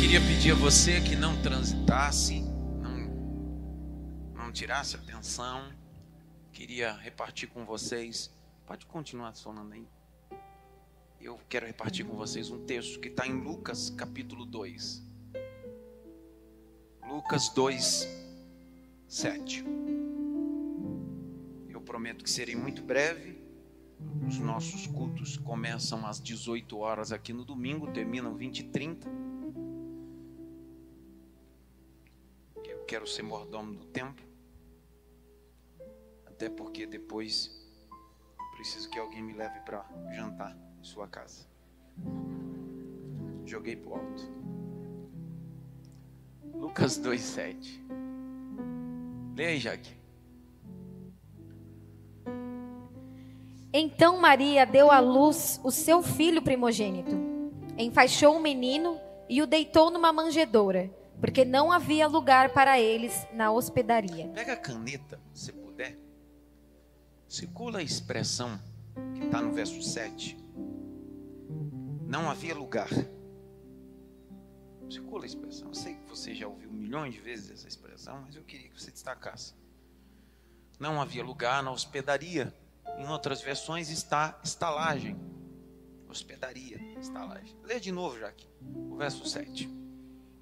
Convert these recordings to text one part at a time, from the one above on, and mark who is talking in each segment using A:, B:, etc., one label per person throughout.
A: queria pedir a você que não transitasse, não, não tirasse atenção. Queria repartir com vocês. Pode continuar sonando aí. Eu quero repartir com vocês um texto que está em Lucas capítulo 2. Lucas 2, 7. Eu prometo que serei muito breve. Os nossos cultos começam às 18 horas aqui no domingo, terminam 20 e 30. Quero ser mordomo do tempo. Até porque depois preciso que alguém me leve para jantar em sua casa. Joguei pro alto. Lucas 2,7. Leia aí, Jaque.
B: Então Maria deu à luz o seu filho primogênito. Enfaixou o menino e o deitou numa manjedoura, porque não havia lugar para eles na hospedaria.
A: Pega a caneta, se puder. Circula a expressão que está no verso 7. Não havia lugar. Circula a expressão. Eu sei que você já ouviu milhões de vezes essa expressão, mas eu queria que você destacasse. Não havia lugar na hospedaria. Em outras versões está estalagem. Hospedaria, estalagem. Lê de novo, Jaque. O verso 7.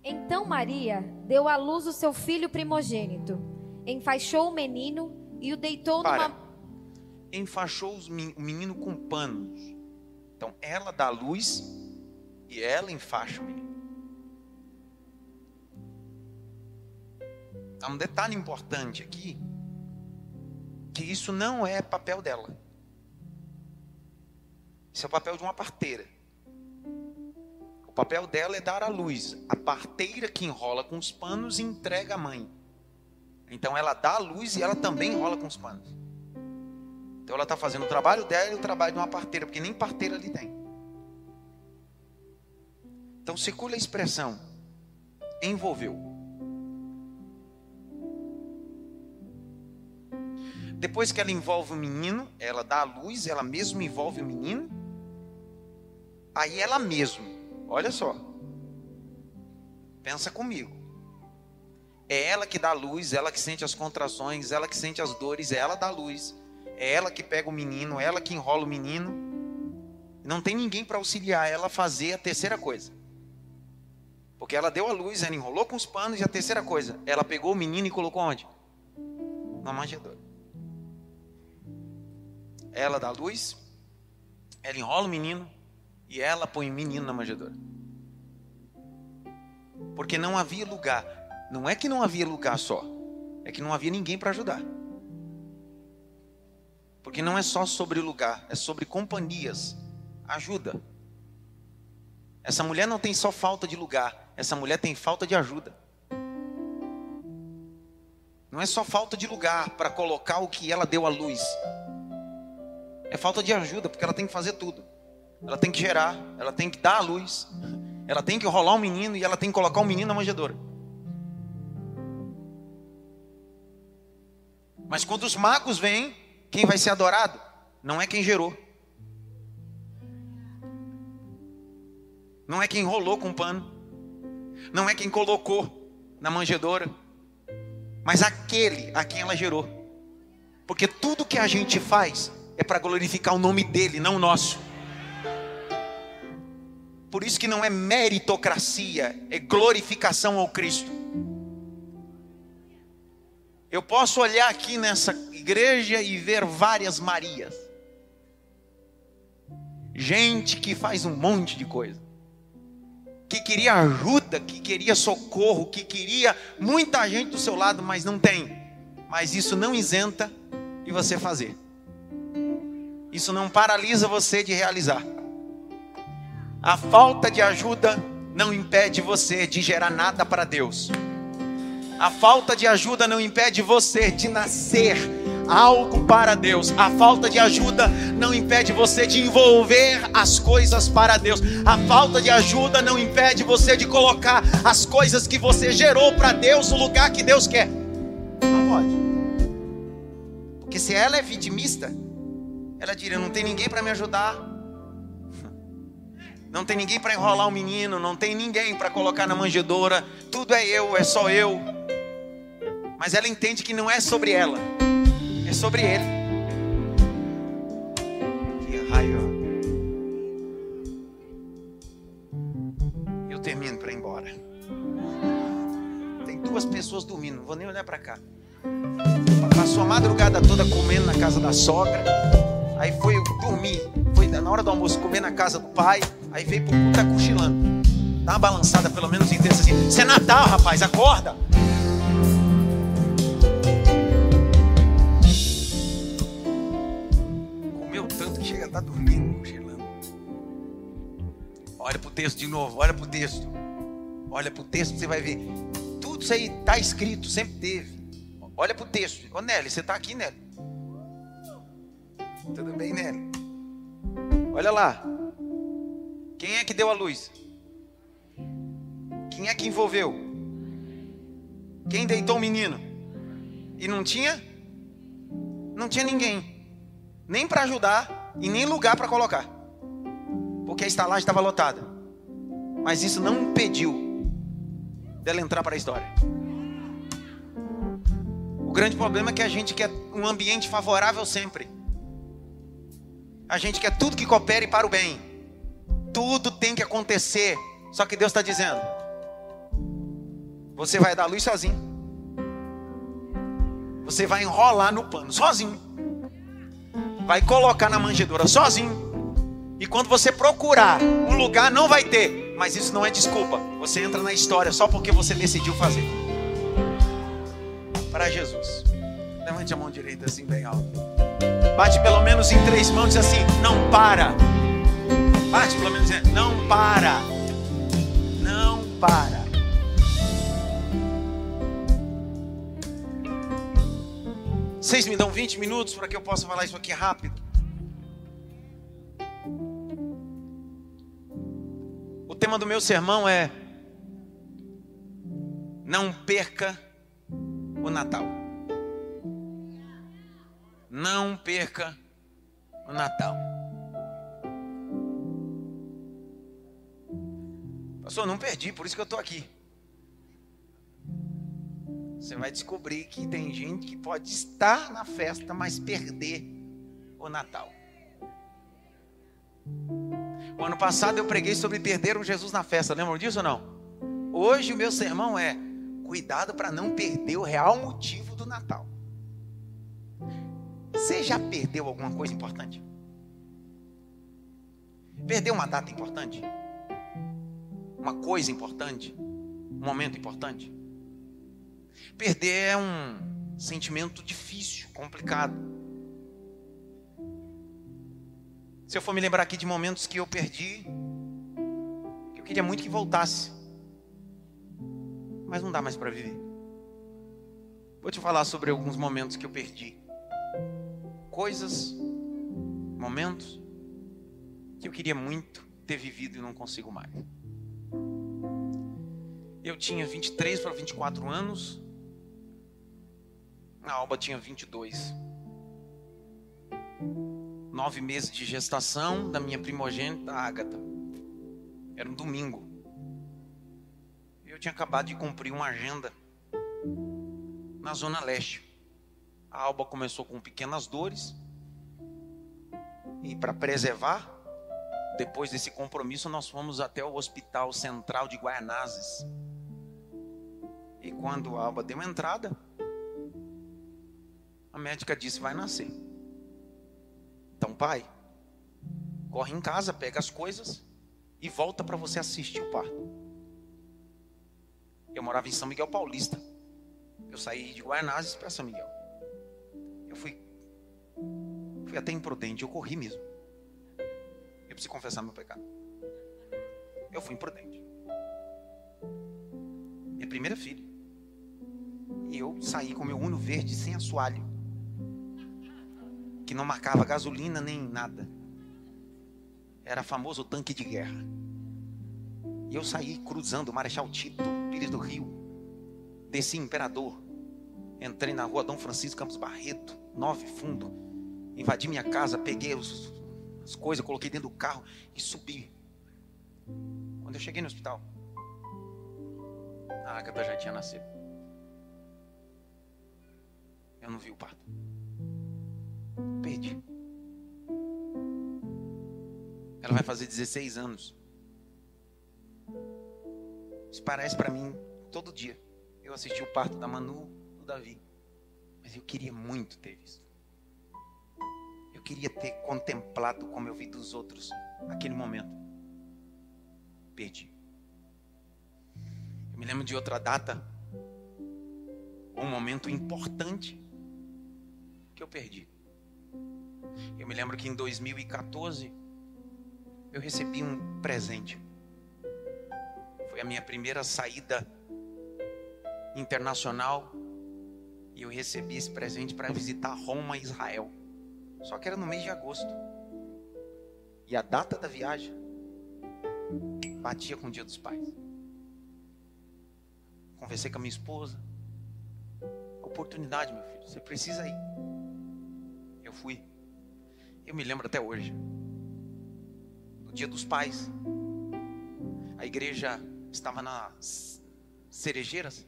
B: Então Maria deu à luz o seu filho primogênito, enfaixou o menino e o deitou
A: Para.
B: numa.
A: Enfaixou o menino com panos. Então ela dá luz e ela enfaixa o menino. Há um detalhe importante aqui, que isso não é papel dela. Isso é o papel de uma parteira. Papel dela é dar a luz. A parteira que enrola com os panos entrega à mãe. Então ela dá a luz e ela também enrola com os panos. Então ela está fazendo o trabalho dela e o trabalho de uma parteira, porque nem parteira ali tem. Então circula a expressão envolveu. Depois que ela envolve o menino, ela dá a luz, ela mesma envolve o menino. Aí ela mesma, olha só. Pensa comigo. É ela que dá luz, ela que sente as contrações, ela que sente as dores, é ela dá luz. É ela que pega o menino, é ela que enrola o menino. Não tem ninguém para auxiliar ela a fazer a terceira coisa. Porque ela deu a luz, ela enrolou com os panos e a terceira coisa, ela pegou o menino e colocou onde? Na manjedoura. Ela dá a luz, ela enrola o menino e ela põe o menino na manjedoura. Porque não havia lugar. Não é que não havia lugar só, é que não havia ninguém para ajudar. Porque não é só sobre lugar, é sobre companhias. Ajuda. Essa mulher não tem só falta de lugar, essa mulher tem falta de ajuda. Não é só falta de lugar para colocar o que ela deu à luz. É falta de ajuda, porque ela tem que fazer tudo. Ela tem que gerar, ela tem que dar a luz, ela tem que enrolar o menino e ela tem que colocar o menino na manjedoura. Mas quando os magos vêm, quem vai ser adorado? Não é quem gerou. Não é quem enrolou com pano. Não é quem colocou na manjedoura. Mas aquele a quem ela gerou. Porque tudo que a gente faz é para glorificar o nome dele, não o nosso. Por isso que não é meritocracia, é glorificação ao Cristo. Eu posso olhar aqui nessa igreja e ver várias Marias. Gente que faz um monte de coisa. Que queria ajuda, que queria socorro, que queria muita gente do seu lado, mas não tem. Mas isso não isenta de você fazer. Isso não paralisa você de realizar. A falta de ajuda não impede você de gerar nada para Deus. A falta de ajuda não impede você de nascer algo para Deus. A falta de ajuda não impede você de envolver as coisas para Deus. A falta de ajuda não impede você de colocar as coisas que você gerou para Deus no lugar que Deus quer. Não pode. Porque se ela é vitimista, ela diria: não tem ninguém para me ajudar. Não tem ninguém para enrolar o menino, não tem ninguém para colocar na manjedoura. Tudo é eu, é só eu. Mas ela entende que não é sobre ela, é sobre ele. Que raio. Eu termino para ir embora. Tem duas pessoas dormindo, não vou nem olhar para cá. Passou a madrugada toda comendo na casa da sogra. Aí foi dormir. Foi na hora do almoço comer na casa do pai. Aí veio pro culto, tá cochilando. Dá uma balançada pelo menos terça assim. Isso é Natal, rapaz, acorda. Comeu tanto que chega a estar tá dormindo, cochilando. Olha pro texto de novo, olha pro texto. Olha pro texto, você vai ver. Tudo isso aí tá escrito, sempre teve. Olha pro texto. Ô Nelly, você tá aqui, Nelly? Tudo bem, Nelly? Olha lá. Quem é que deu a luz? Quem é que envolveu? Quem deitou o menino? E não tinha? Não tinha ninguém. Nem para ajudar e nem lugar para colocar. Porque a estalagem estava lotada. Mas isso não impediu dela entrar para a história. O grande problema é que a gente quer um ambiente favorável sempre. A gente quer tudo que coopere para o bem. Tudo tem que acontecer. Só que Deus está dizendo: você vai dar luz sozinho. Você vai enrolar no pano sozinho. Vai colocar na manjedoura sozinho. E quando você procurar um lugar, não vai ter. Mas isso não é desculpa. Você entra na história só porque você decidiu fazer. Para Jesus. Levante a mão direita assim, bem alto. Bate pelo menos em três mãos e diz assim: Não para. Bate pelo menos dizendo, não para. Não para. Vocês me dão 20 minutos para que eu possa falar isso aqui rápido. O tema do meu sermão é Não perca o Natal. Não perca o Natal. Pastor, não perdi, por isso que eu estou aqui. Você vai descobrir que tem gente que pode estar na festa, mas perder o Natal. O ano passado eu preguei sobre perder um Jesus na festa, lembram disso ou não? Hoje o meu sermão é cuidado para não perder o real motivo do Natal. Você já perdeu alguma coisa importante? Perdeu uma data importante? uma coisa importante, um momento importante. Perder é um sentimento difícil, complicado. Se eu for me lembrar aqui de momentos que eu perdi, que eu queria muito que voltasse, mas não dá mais para viver. Vou te falar sobre alguns momentos que eu perdi. Coisas, momentos que eu queria muito ter vivido e não consigo mais. Eu tinha 23 para 24 anos. A Alba tinha 22. Nove meses de gestação da minha primogênita, Ágata. Era um domingo. Eu tinha acabado de cumprir uma agenda na Zona Leste. A Alba começou com pequenas dores. E para preservar, depois desse compromisso, nós fomos até o Hospital Central de Guaianazes. E quando a Alba deu entrada, a médica disse: vai nascer. Então, pai, corre em casa, pega as coisas e volta para você assistir o parto. Eu morava em São Miguel Paulista. Eu saí de Guaianazes para São Miguel. Eu fui, fui até imprudente, eu corri mesmo. Eu preciso confessar meu pecado. Eu fui imprudente. Minha primeira filha. E eu saí com meu Uno verde sem assoalho. Que não marcava gasolina nem nada. Era famoso tanque de guerra. E eu saí cruzando Marechal Tito, Pires do Rio. Desci Imperador. Entrei na rua Dom Francisco Campos Barreto, nove fundo. Invadi minha casa, peguei os, as coisas, coloquei dentro do carro e subi. Quando eu cheguei no hospital, a Agatha já tinha nascido. Eu não vi o parto. Perdi. Ela vai fazer 16 anos. Isso parece para mim todo dia. Eu assisti o parto da Manu, Davi. Mas eu queria muito ter visto. Eu queria ter contemplado como eu vi dos outros aquele momento. Perdi. Eu me lembro de outra data, um momento importante que eu perdi. Eu me lembro que em 2014 eu recebi um presente. Foi a minha primeira saída internacional e eu recebi esse presente para visitar Roma e Israel. Só que era no mês de agosto. E a data da viagem batia com o dia dos pais. Conversei com a minha esposa. Oportunidade, meu filho, você precisa ir. Eu fui. Eu me lembro até hoje no dia dos pais. A igreja estava nas cerejeiras.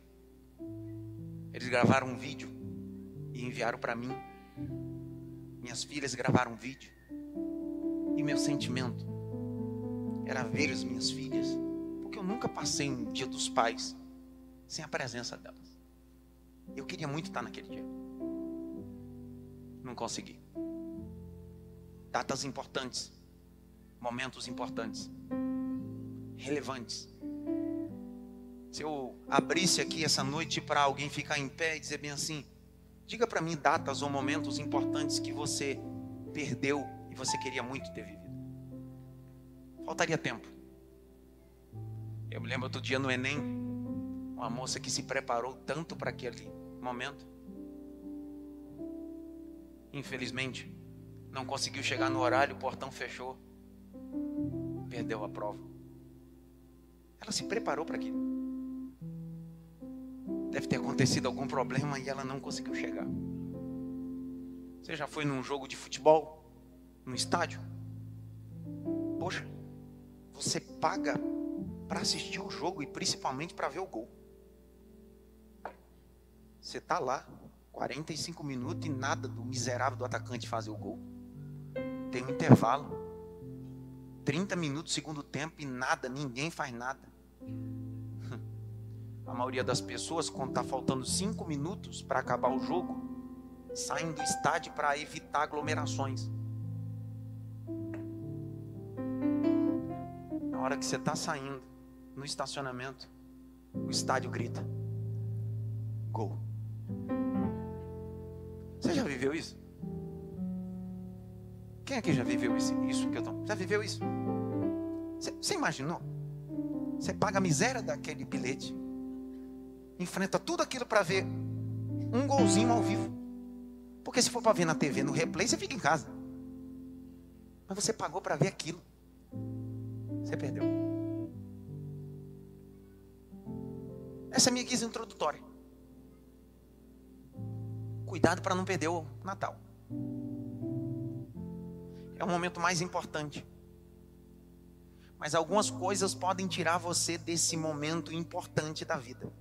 A: Eles gravaram um vídeo e enviaram para mim. Minhas filhas gravaram um vídeo. E meu sentimento era ver as minhas filhas, porque eu nunca passei um dia dos pais sem a presença delas. Eu queria muito estar naquele dia. Não consegui. Datas importantes momentos importantes, relevantes. Se eu abrisse aqui essa noite para alguém ficar em pé e dizer bem assim: diga para mim datas ou momentos importantes que você perdeu e você queria muito ter vivido. Faltaria tempo. Eu me lembro outro dia no Enem, uma moça que se preparou tanto para aquele momento. Infelizmente, não conseguiu chegar no horário, o portão fechou perdeu a prova. Ela se preparou para aquilo. Deve ter acontecido algum problema e ela não conseguiu chegar. Você já foi num jogo de futebol? No estádio? Poxa, você paga para assistir o jogo e principalmente para ver o gol. Você está lá, 45 minutos e nada do miserável do atacante fazer o gol. Tem um intervalo. 30 minutos, segundo tempo e nada, ninguém faz nada. A maioria das pessoas, quando está faltando 5 minutos para acabar o jogo, saem do estádio para evitar aglomerações. Na hora que você está saindo no estacionamento, o estádio grita: Gol. Você já viveu isso? Quem aqui já viveu isso, isso que eu tô? Já viveu isso? Você, você imaginou? Você paga a miséria daquele bilhete, enfrenta tudo aquilo para ver um golzinho ao vivo. Porque se for para ver na TV, no replay, você fica em casa. Mas você pagou para ver aquilo. Você perdeu. Essa é a minha guisa introdutória. Cuidado para não perder o Natal é o momento mais importante. Mas algumas coisas podem tirar você desse momento importante da vida.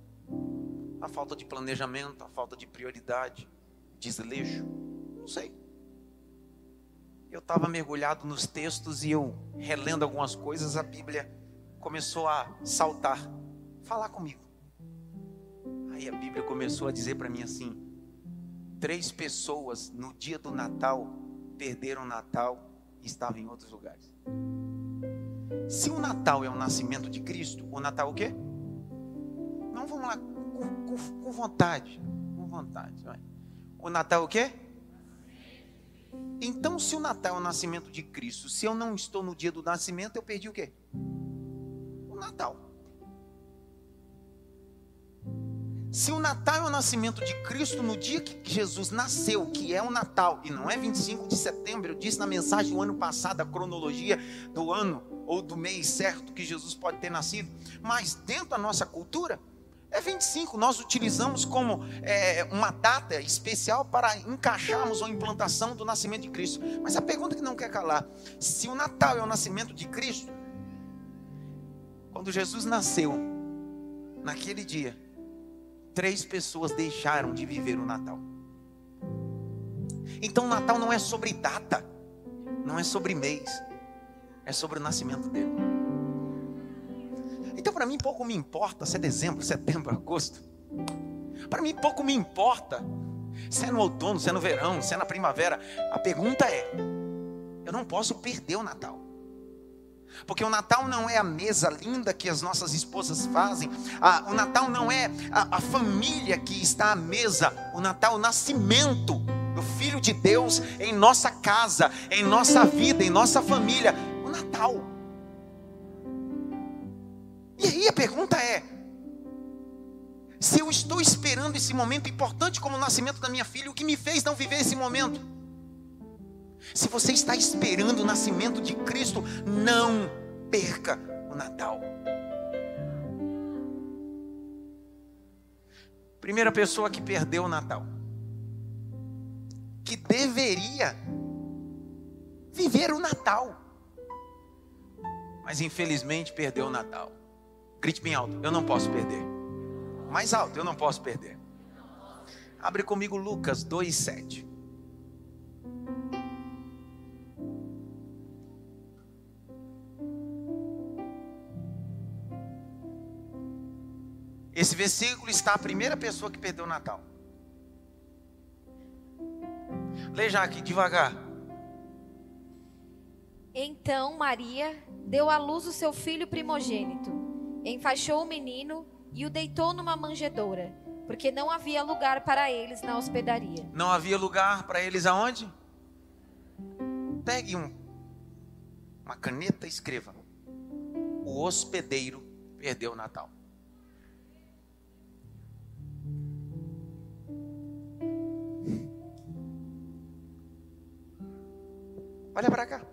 A: A falta de planejamento, a falta de prioridade, desleixo, não sei. Eu estava mergulhado nos textos e eu relendo algumas coisas, a Bíblia começou a saltar, falar comigo. Aí a Bíblia começou a dizer para mim assim: três pessoas no dia do Natal perderam o Natal estava em outros lugares. Se o Natal é o nascimento de Cristo, o Natal é o quê? Não vamos lá com, com, com vontade. Com vontade. Vai. O Natal é o quê? Então, se o Natal é o nascimento de Cristo, se eu não estou no dia do nascimento, eu perdi o quê? O Natal. Se o Natal é o nascimento de Cristo no dia que Jesus nasceu, que é o Natal, e não é 25 de setembro, eu disse na mensagem do ano passado a cronologia do ano ou do mês certo que Jesus pode ter nascido, mas dentro da nossa cultura, é 25, nós utilizamos como é, uma data especial para encaixarmos a implantação do nascimento de Cristo. Mas a pergunta que não quer calar: se o Natal é o nascimento de Cristo, Quando Jesus nasceu, naquele dia, três pessoas deixaram de viver o Natal. Então, o Natal não é sobre data, não é sobre mês, é sobre o nascimento dele. Então, para mim, pouco me importa se é dezembro, setembro, agosto. Para mim, pouco me importa se é no outono, se é no verão, se é na primavera. A pergunta é: eu não posso perder o Natal. Porque o Natal não é a mesa linda que as nossas esposas fazem. o Natal não é a, a família que está à mesa. O Natal é o nascimento do Filho de Deus em nossa casa, em nossa vida, em nossa família. O Natal. E aí a pergunta é: se eu estou esperando esse momento importante como o nascimento da minha filha, o que me fez não viver esse momento? Se você está esperando o nascimento de Cristo, não perca o Natal. Primeira pessoa que perdeu o Natal, que deveria viver o Natal, mas infelizmente perdeu o Natal. Grite bem alto, eu não posso perder. Mais alto, eu não posso perder. Abre comigo Lucas 2,7. Esse versículo está a primeira pessoa que perdeu o Natal. Leia aqui devagar.
B: Então Maria deu à luz o seu filho primogênito, enfaixou o menino e o deitou numa manjedoura, porque não havia lugar para eles na hospedaria.
A: Não havia lugar para eles aonde? Pegue um, uma caneta e escreva. O hospedeiro perdeu o Natal. Olha para cá.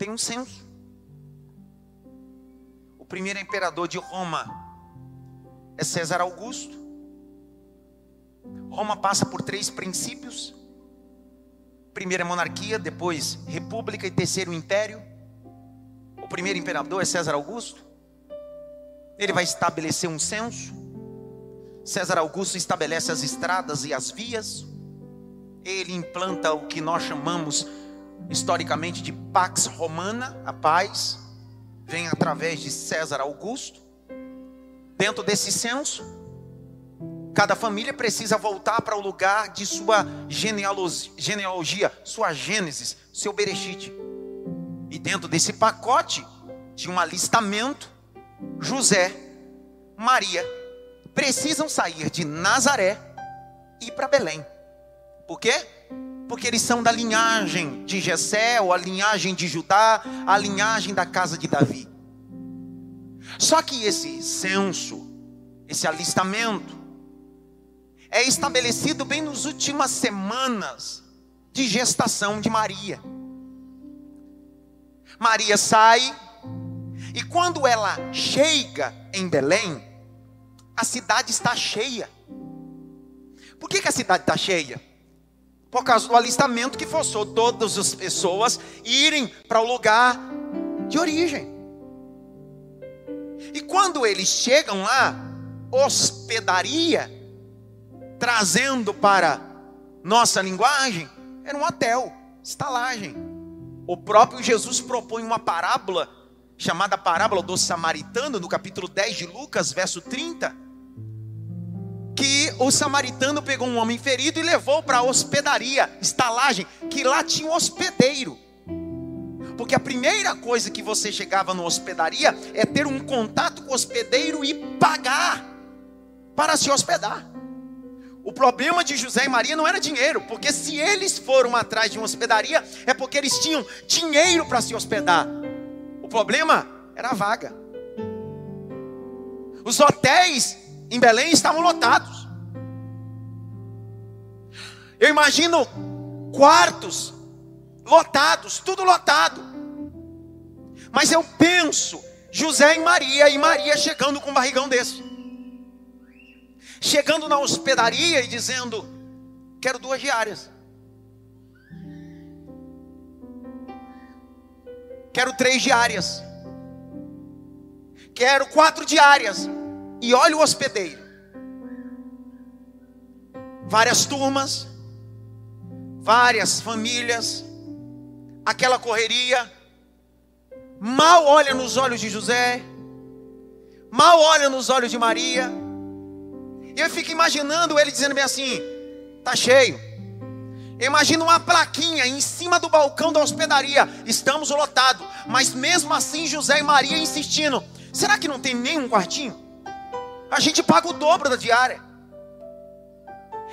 A: Tem um censo. O primeiro imperador de Roma é César Augusto. Roma passa por três princípios: primeira monarquia, depois república e terceiro império. O primeiro imperador é César Augusto. Ele vai estabelecer um censo. César Augusto estabelece as estradas e as vias ele implanta o que nós chamamos historicamente de Pax Romana, a paz, vem através de César Augusto. Dentro desse censo, cada família precisa voltar para o lugar de sua genealogia, sua gênesis, seu berechite. E dentro desse pacote de um alistamento, José, Maria precisam sair de Nazaré e ir para Belém. Por quê? Porque eles são da linhagem de Jessé, ou a linhagem de Judá, a linhagem da casa de Davi. Só que esse censo, esse alistamento, é estabelecido bem nas últimas semanas de gestação de Maria. Maria sai, e quando ela chega em Belém, a cidade está cheia. Por que, que a cidade está cheia? Por causa do alistamento que forçou todas as pessoas irem para o lugar de origem. E quando eles chegam lá, hospedaria, trazendo para nossa linguagem, era um hotel, estalagem. O próprio Jesus propõe uma parábola, chamada parábola do samaritano, no capítulo 10 de Lucas, verso 30 que o samaritano pegou um homem ferido e levou para a hospedaria, estalagem, que lá tinha um hospedeiro. Porque a primeira coisa que você chegava na hospedaria é ter um contato com o hospedeiro e pagar para se hospedar. O problema de José e Maria não era dinheiro, porque se eles foram atrás de uma hospedaria, é porque eles tinham dinheiro para se hospedar. O problema era a vaga. Os hotéis em Belém estavam lotados. Eu imagino quartos lotados, tudo lotado. Mas eu penso José e Maria, e Maria chegando com um barrigão desse. Chegando na hospedaria e dizendo: Quero duas diárias. Quero três diárias. Quero quatro diárias. E olha o hospedeiro. Várias turmas, várias famílias, aquela correria. Mal olha nos olhos de José, mal olha nos olhos de Maria. E eu fico imaginando ele dizendo bem assim: tá cheio. Imagina uma plaquinha em cima do balcão da hospedaria. Estamos lotados. Mas mesmo assim, José e Maria insistindo: será que não tem nenhum quartinho? A gente paga o dobro da diária.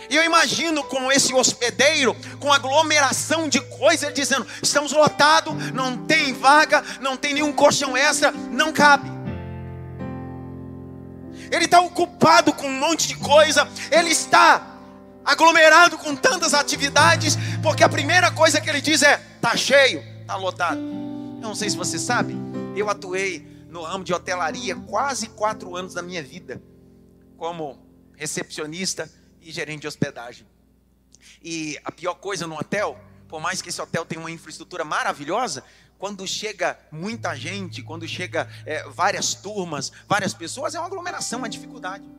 A: E eu imagino com esse hospedeiro, com aglomeração de coisas, dizendo: estamos lotados, não tem vaga, não tem nenhum colchão extra, não cabe. Ele está ocupado com um monte de coisa, ele está aglomerado com tantas atividades, porque a primeira coisa que ele diz é: tá cheio, tá lotado. Eu não sei se você sabe, eu atuei no ramo de hotelaria quase quatro anos da minha vida, como recepcionista e gerente de hospedagem. E a pior coisa no hotel, por mais que esse hotel tenha uma infraestrutura maravilhosa, quando chega muita gente, quando chega é, várias turmas, várias pessoas, é uma aglomeração, uma dificuldade.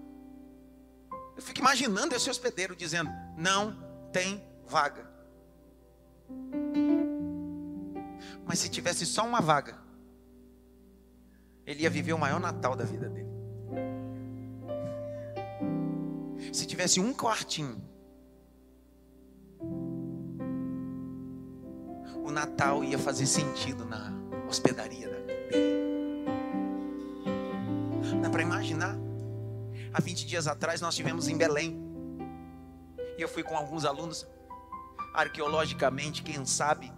A: Eu fico imaginando esse hospedeiro dizendo: não tem vaga. Mas se tivesse só uma vaga, ele ia viver o maior Natal da vida dele. Se tivesse um quartinho, o Natal ia fazer sentido na hospedaria dele. Dá para imaginar? Há 20 dias atrás nós estivemos em Belém. E eu fui com alguns alunos. Arqueologicamente, quem sabe,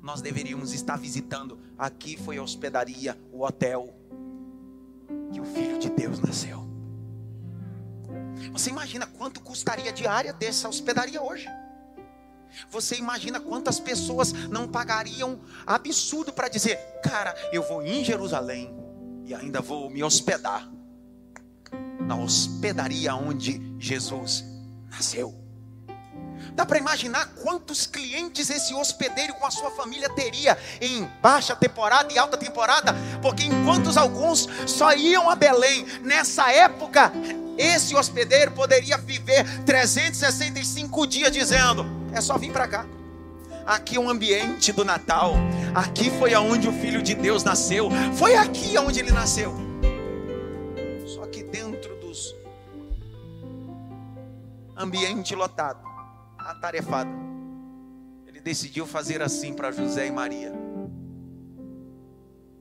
A: nós deveríamos estar visitando. Aqui foi a hospedaria, o hotel que o Filho de Deus nasceu. Você imagina quanto custaria diária dessa hospedaria hoje? Você imagina quantas pessoas não pagariam absurdo para dizer, cara, eu vou em Jerusalém e ainda vou me hospedar na hospedaria onde Jesus nasceu. Dá para imaginar quantos clientes esse hospedeiro com a sua família teria em baixa temporada e alta temporada? Porque enquanto alguns só iam a Belém nessa época, esse hospedeiro poderia viver 365 dias dizendo: é só vir para cá. Aqui é o ambiente do Natal. Aqui foi aonde o Filho de Deus nasceu. Foi aqui aonde ele nasceu. Só que dentro dos ambiente lotado, atarefado, ele decidiu fazer assim para José e Maria.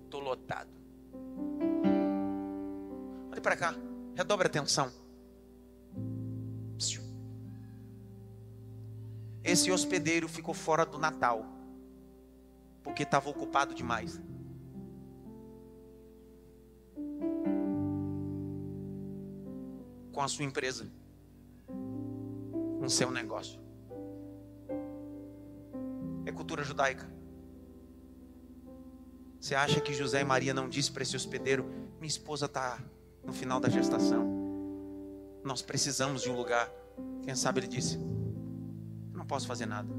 A: Estou lotado. Olhe para cá. Redobre a atenção. Esse hospedeiro ficou fora do Natal, porque estava ocupado demais. Com a sua empresa, com o seu negócio. Cultura judaica. Você acha que José e Maria não disse para esse hospedeiro: Minha esposa está no final da gestação. Nós precisamos de um lugar. Quem sabe ele disse: Não posso fazer nada.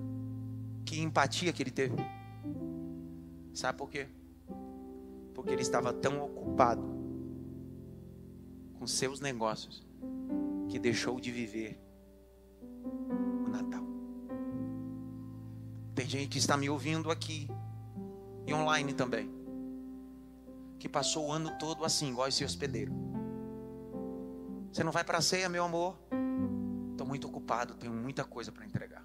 A: Que empatia que ele teve. Sabe por quê? Porque ele estava tão ocupado com seus negócios que deixou de viver Tem gente que está me ouvindo aqui e online também, que passou o ano todo assim, igual esse hospedeiro você não vai para a ceia, meu amor? Estou muito ocupado, tenho muita coisa para entregar.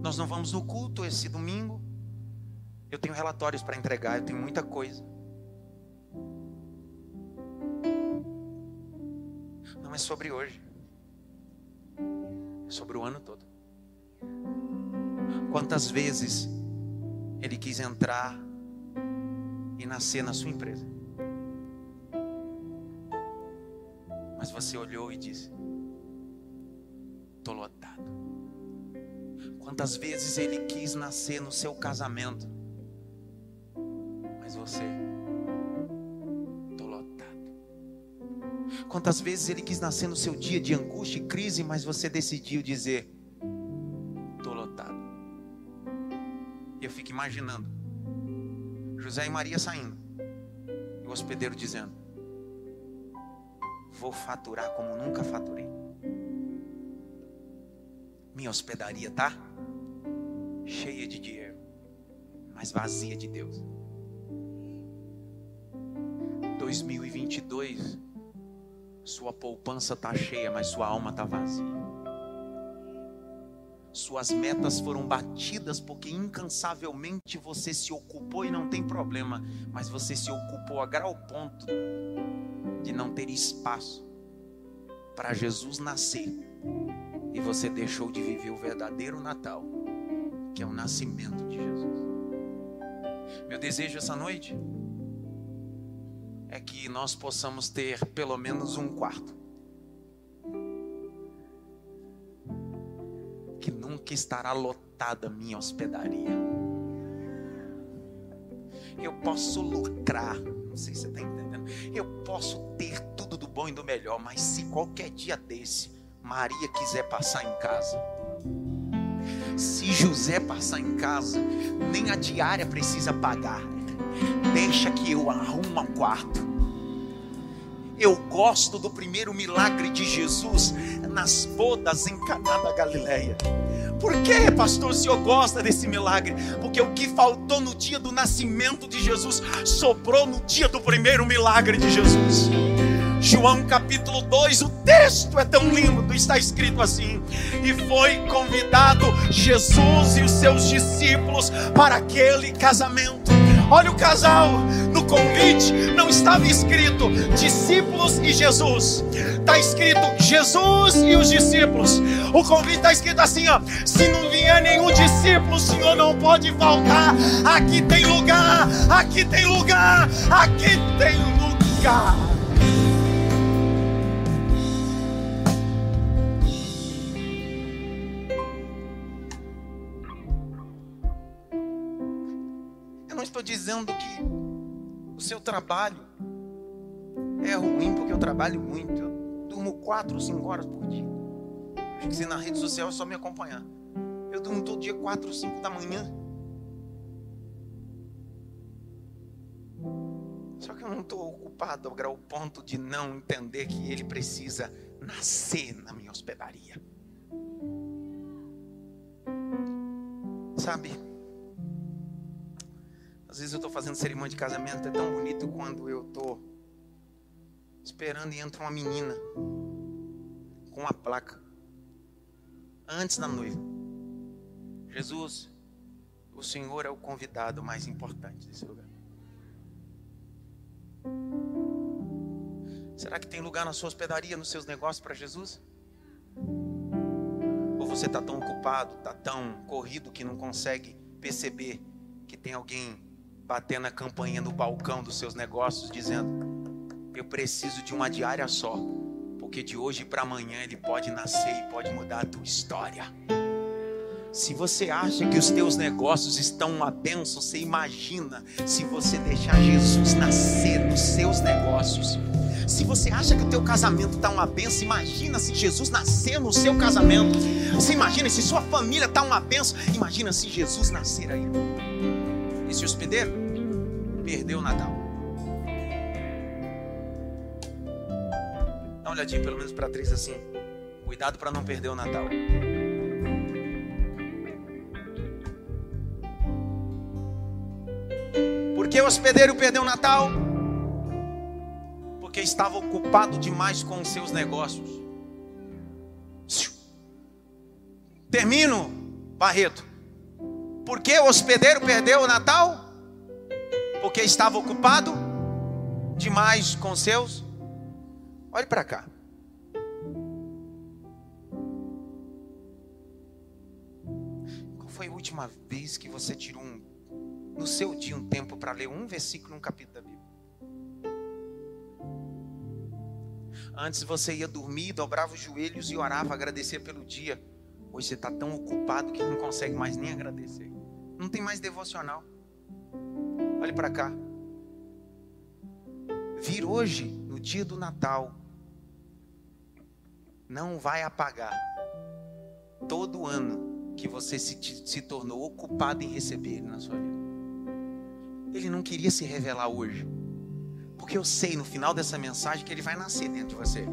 A: Nós não vamos no culto esse domingo. Eu tenho relatórios para entregar, eu tenho muita coisa. Não é sobre hoje. É sobre o ano todo. Quantas vezes ele quis entrar e nascer na sua empresa? Mas você olhou e disse: Estou lotado. Quantas vezes ele quis nascer no seu casamento, mas você, estou lotado. Quantas vezes ele quis nascer no seu dia de angústia e crise, mas você decidiu dizer: Imaginando José e Maria saindo. E o hospedeiro dizendo: Vou faturar como nunca faturei. Minha hospedaria tá cheia de dinheiro, mas vazia de Deus. 2022, sua poupança tá cheia, mas sua alma tá vazia. Suas metas foram batidas porque incansavelmente você se ocupou e não tem problema, mas você se ocupou a grau ponto de não ter espaço para Jesus nascer. E você deixou de viver o verdadeiro Natal, que é o nascimento de Jesus. Meu desejo essa noite é que nós possamos ter pelo menos um quarto que nunca estará lotada minha hospedaria. Eu posso lucrar, não sei se você está entendendo. Eu posso ter tudo do bom e do melhor, mas se qualquer dia desse Maria quiser passar em casa, se José passar em casa, nem a diária precisa pagar. Deixa que eu arrumo um quarto. Eu gosto do primeiro milagre de Jesus nas bodas em Caná da Galileia. Por que, pastor, o senhor gosta desse milagre? Porque o que faltou no dia do nascimento de Jesus sobrou no dia do primeiro milagre de Jesus. João capítulo 2, o texto é tão lindo, está escrito assim: E foi convidado Jesus e os seus discípulos para aquele casamento. Olha o casal, convite não estava escrito discípulos e Jesus, está escrito Jesus e os discípulos. O convite está escrito assim: ó, se não vier nenhum discípulo, o Senhor não pode faltar. Aqui tem lugar, aqui tem lugar, aqui tem lugar. estou dizendo que seu trabalho é ruim, porque eu trabalho muito. Eu durmo quatro, cinco horas por dia. Acho que se na rede social é só me acompanhar. Eu durmo todo dia quatro, cinco da manhã. Só que eu não estou ocupado ao ponto de não entender que ele precisa nascer na minha hospedaria. Sabe? Às vezes eu estou fazendo cerimônia de casamento, é tão bonito quando eu estou esperando e entra uma menina com uma placa antes da noiva. Jesus, o Senhor é o convidado mais importante desse lugar. Será que tem lugar na sua hospedaria, nos seus negócios para Jesus? Ou você está tão ocupado, está tão corrido que não consegue perceber que tem alguém batendo a campainha no balcão dos seus negócios, dizendo: Eu preciso de uma diária só, porque de hoje para amanhã ele pode nascer e pode mudar a tua história. Se você acha que os teus negócios estão uma benção, você imagina se você deixar Jesus nascer nos seus negócios. Se você acha que o teu casamento está uma benção, imagina se Jesus nascer no seu casamento. Você imagina se sua família está uma benção, imagina se Jesus nascer aí. Esse hospedeiro perdeu o Natal. Dá uma olhadinha pelo menos para a atriz assim. Cuidado para não perder o Natal. Por que o hospedeiro perdeu o Natal? Porque estava ocupado demais com os seus negócios. Termino, Barreto. Por que o hospedeiro perdeu o Natal? Porque estava ocupado demais com seus. Olhe para cá. Qual foi a última vez que você tirou um, no seu dia um tempo para ler um versículo, um capítulo da Bíblia? Antes você ia dormir, dobrava os joelhos e orava, agradecer pelo dia. Hoje você está tão ocupado que não consegue mais nem agradecer. Não tem mais devocional. Olhe para cá. Vir hoje, no dia do Natal, não vai apagar todo ano que você se, se tornou ocupado em receber Ele na sua vida. Ele não queria se revelar hoje. Porque eu sei no final dessa mensagem que ele vai nascer dentro de você.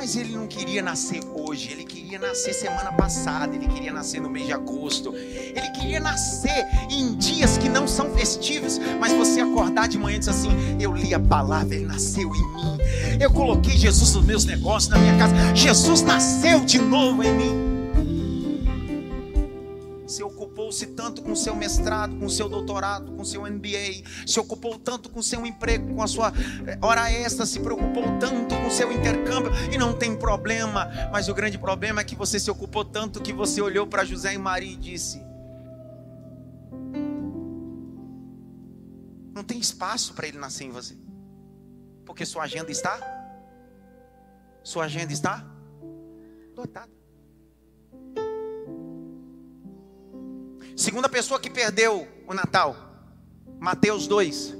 A: Mas ele não queria nascer hoje, ele queria nascer semana passada, ele queria nascer no mês de agosto, ele queria nascer em dias que não são festivos, mas você acordar de manhã e dizer assim: Eu li a palavra, ele nasceu em mim, eu coloquei Jesus nos meus negócios, na minha casa, Jesus nasceu de novo em mim tanto com seu mestrado, com seu doutorado, com seu MBA, se ocupou tanto com seu emprego, com a sua eh, hora extra, se preocupou tanto com seu intercâmbio e não tem problema, mas o grande problema é que você se ocupou tanto que você olhou para José e Maria e disse: Não tem espaço para ele nascer em você. Porque sua agenda está sua agenda está lotada. Segunda pessoa que perdeu o Natal, Mateus 2,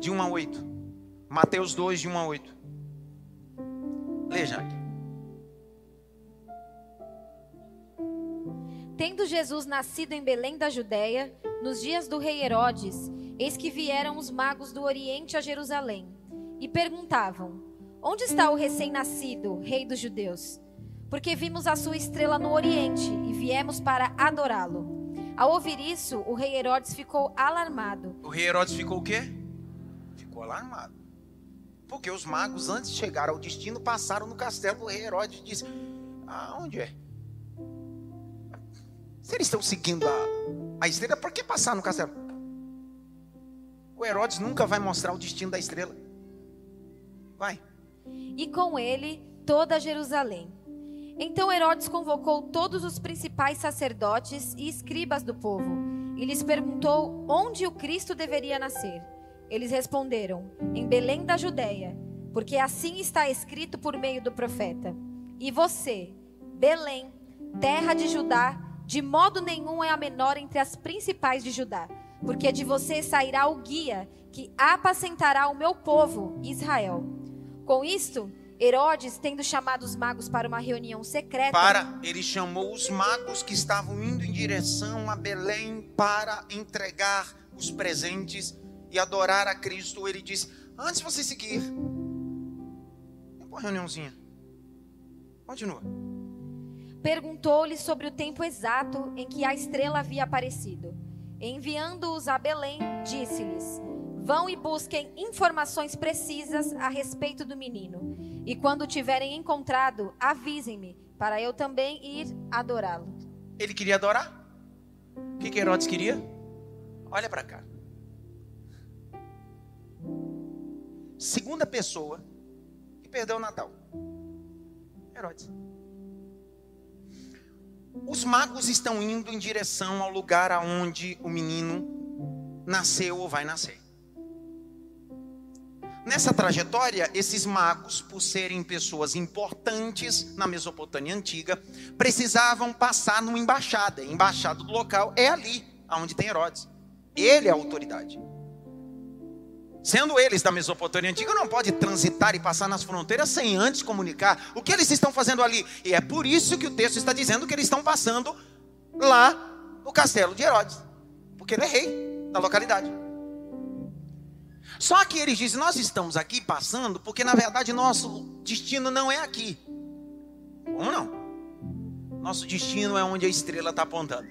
A: de 1 a 8. Mateus 2, de 1 a 8. Leia, aqui.
B: Tendo Jesus nascido em Belém da Judéia, nos dias do rei Herodes, eis que vieram os magos do Oriente a Jerusalém e perguntavam: Onde está o recém-nascido, rei dos judeus? Porque vimos a sua estrela no Oriente e viemos para adorá-lo. Ao ouvir isso, o rei Herodes ficou alarmado.
A: O rei Herodes ficou o quê? Ficou alarmado. Porque os magos, antes de chegar ao destino, passaram no castelo do rei Herodes e disse: Ah, onde é? Se eles estão seguindo a, a estrela, por que passar no castelo? O Herodes nunca vai mostrar o destino da estrela. Vai.
B: E com ele toda Jerusalém. Então Herodes convocou todos os principais sacerdotes e escribas do povo e lhes perguntou onde o Cristo deveria nascer. Eles responderam: Em Belém da Judéia, porque assim está escrito por meio do profeta. E você, Belém, terra de Judá, de modo nenhum é a menor entre as principais de Judá, porque de você sairá o guia que apacentará o meu povo, Israel. Com isto, Herodes, tendo chamado os magos para uma reunião secreta.
A: Para, ele chamou os magos que estavam indo em direção a Belém para entregar os presentes e adorar a Cristo. Ele disse: Antes de você seguir, vem uma reuniãozinha. Continua.
B: Perguntou-lhe sobre o tempo exato em que a estrela havia aparecido. Enviando-os a Belém, disse-lhes: Vão e busquem informações precisas a respeito do menino. E quando tiverem encontrado, avisem-me, para eu também ir adorá-lo.
A: Ele queria adorar? O que, que Herodes queria? Olha para cá. Segunda pessoa que perdeu o Natal. Herodes. Os magos estão indo em direção ao lugar aonde o menino nasceu ou vai nascer. Nessa trajetória, esses magos, por serem pessoas importantes na Mesopotâmia antiga, precisavam passar numa embaixada. A embaixada do local é ali, onde tem Herodes. Ele é a autoridade. Sendo eles da Mesopotâmia antiga, não pode transitar e passar nas fronteiras sem antes comunicar o que eles estão fazendo ali. E é por isso que o texto está dizendo que eles estão passando lá no castelo de Herodes, porque ele é rei da localidade. Só que eles dizem: Nós estamos aqui passando porque na verdade nosso destino não é aqui. Como não? Nosso destino é onde a estrela está apontando.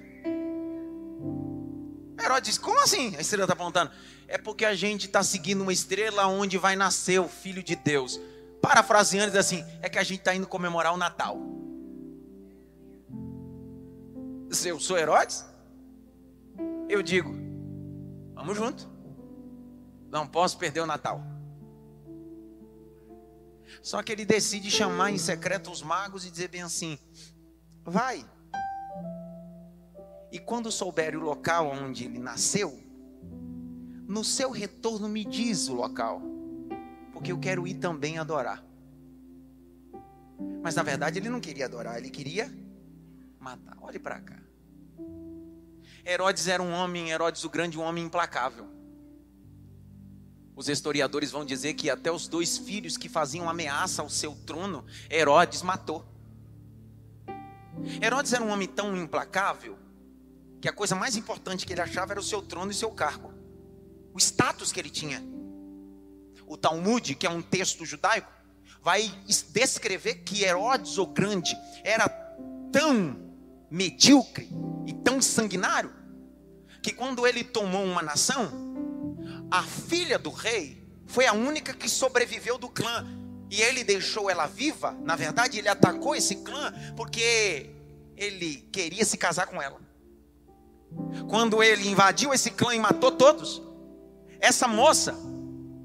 A: Herodes diz: Como assim a estrela está apontando? É porque a gente está seguindo uma estrela onde vai nascer o Filho de Deus. Parafraseando, diz assim: É que a gente está indo comemorar o Natal. Se eu sou Herodes, eu digo: Vamos junto. Não posso perder o Natal. Só que ele decide chamar em secreto os magos e dizer bem assim: vai. E quando souber o local onde ele nasceu, no seu retorno me diz o local, porque eu quero ir também adorar. Mas na verdade ele não queria adorar, ele queria matar. Olhe para cá. Herodes era um homem, Herodes o grande, um homem implacável. Os historiadores vão dizer que até os dois filhos que faziam ameaça ao seu trono, Herodes matou. Herodes era um homem tão implacável que a coisa mais importante que ele achava era o seu trono e seu cargo. o status que ele tinha. O Talmud, que é um texto judaico, vai descrever que Herodes o Grande era tão medíocre e tão sanguinário que quando ele tomou uma nação, a filha do rei foi a única que sobreviveu do clã e ele deixou ela viva. Na verdade, ele atacou esse clã porque ele queria se casar com ela. Quando ele invadiu esse clã e matou todos, essa moça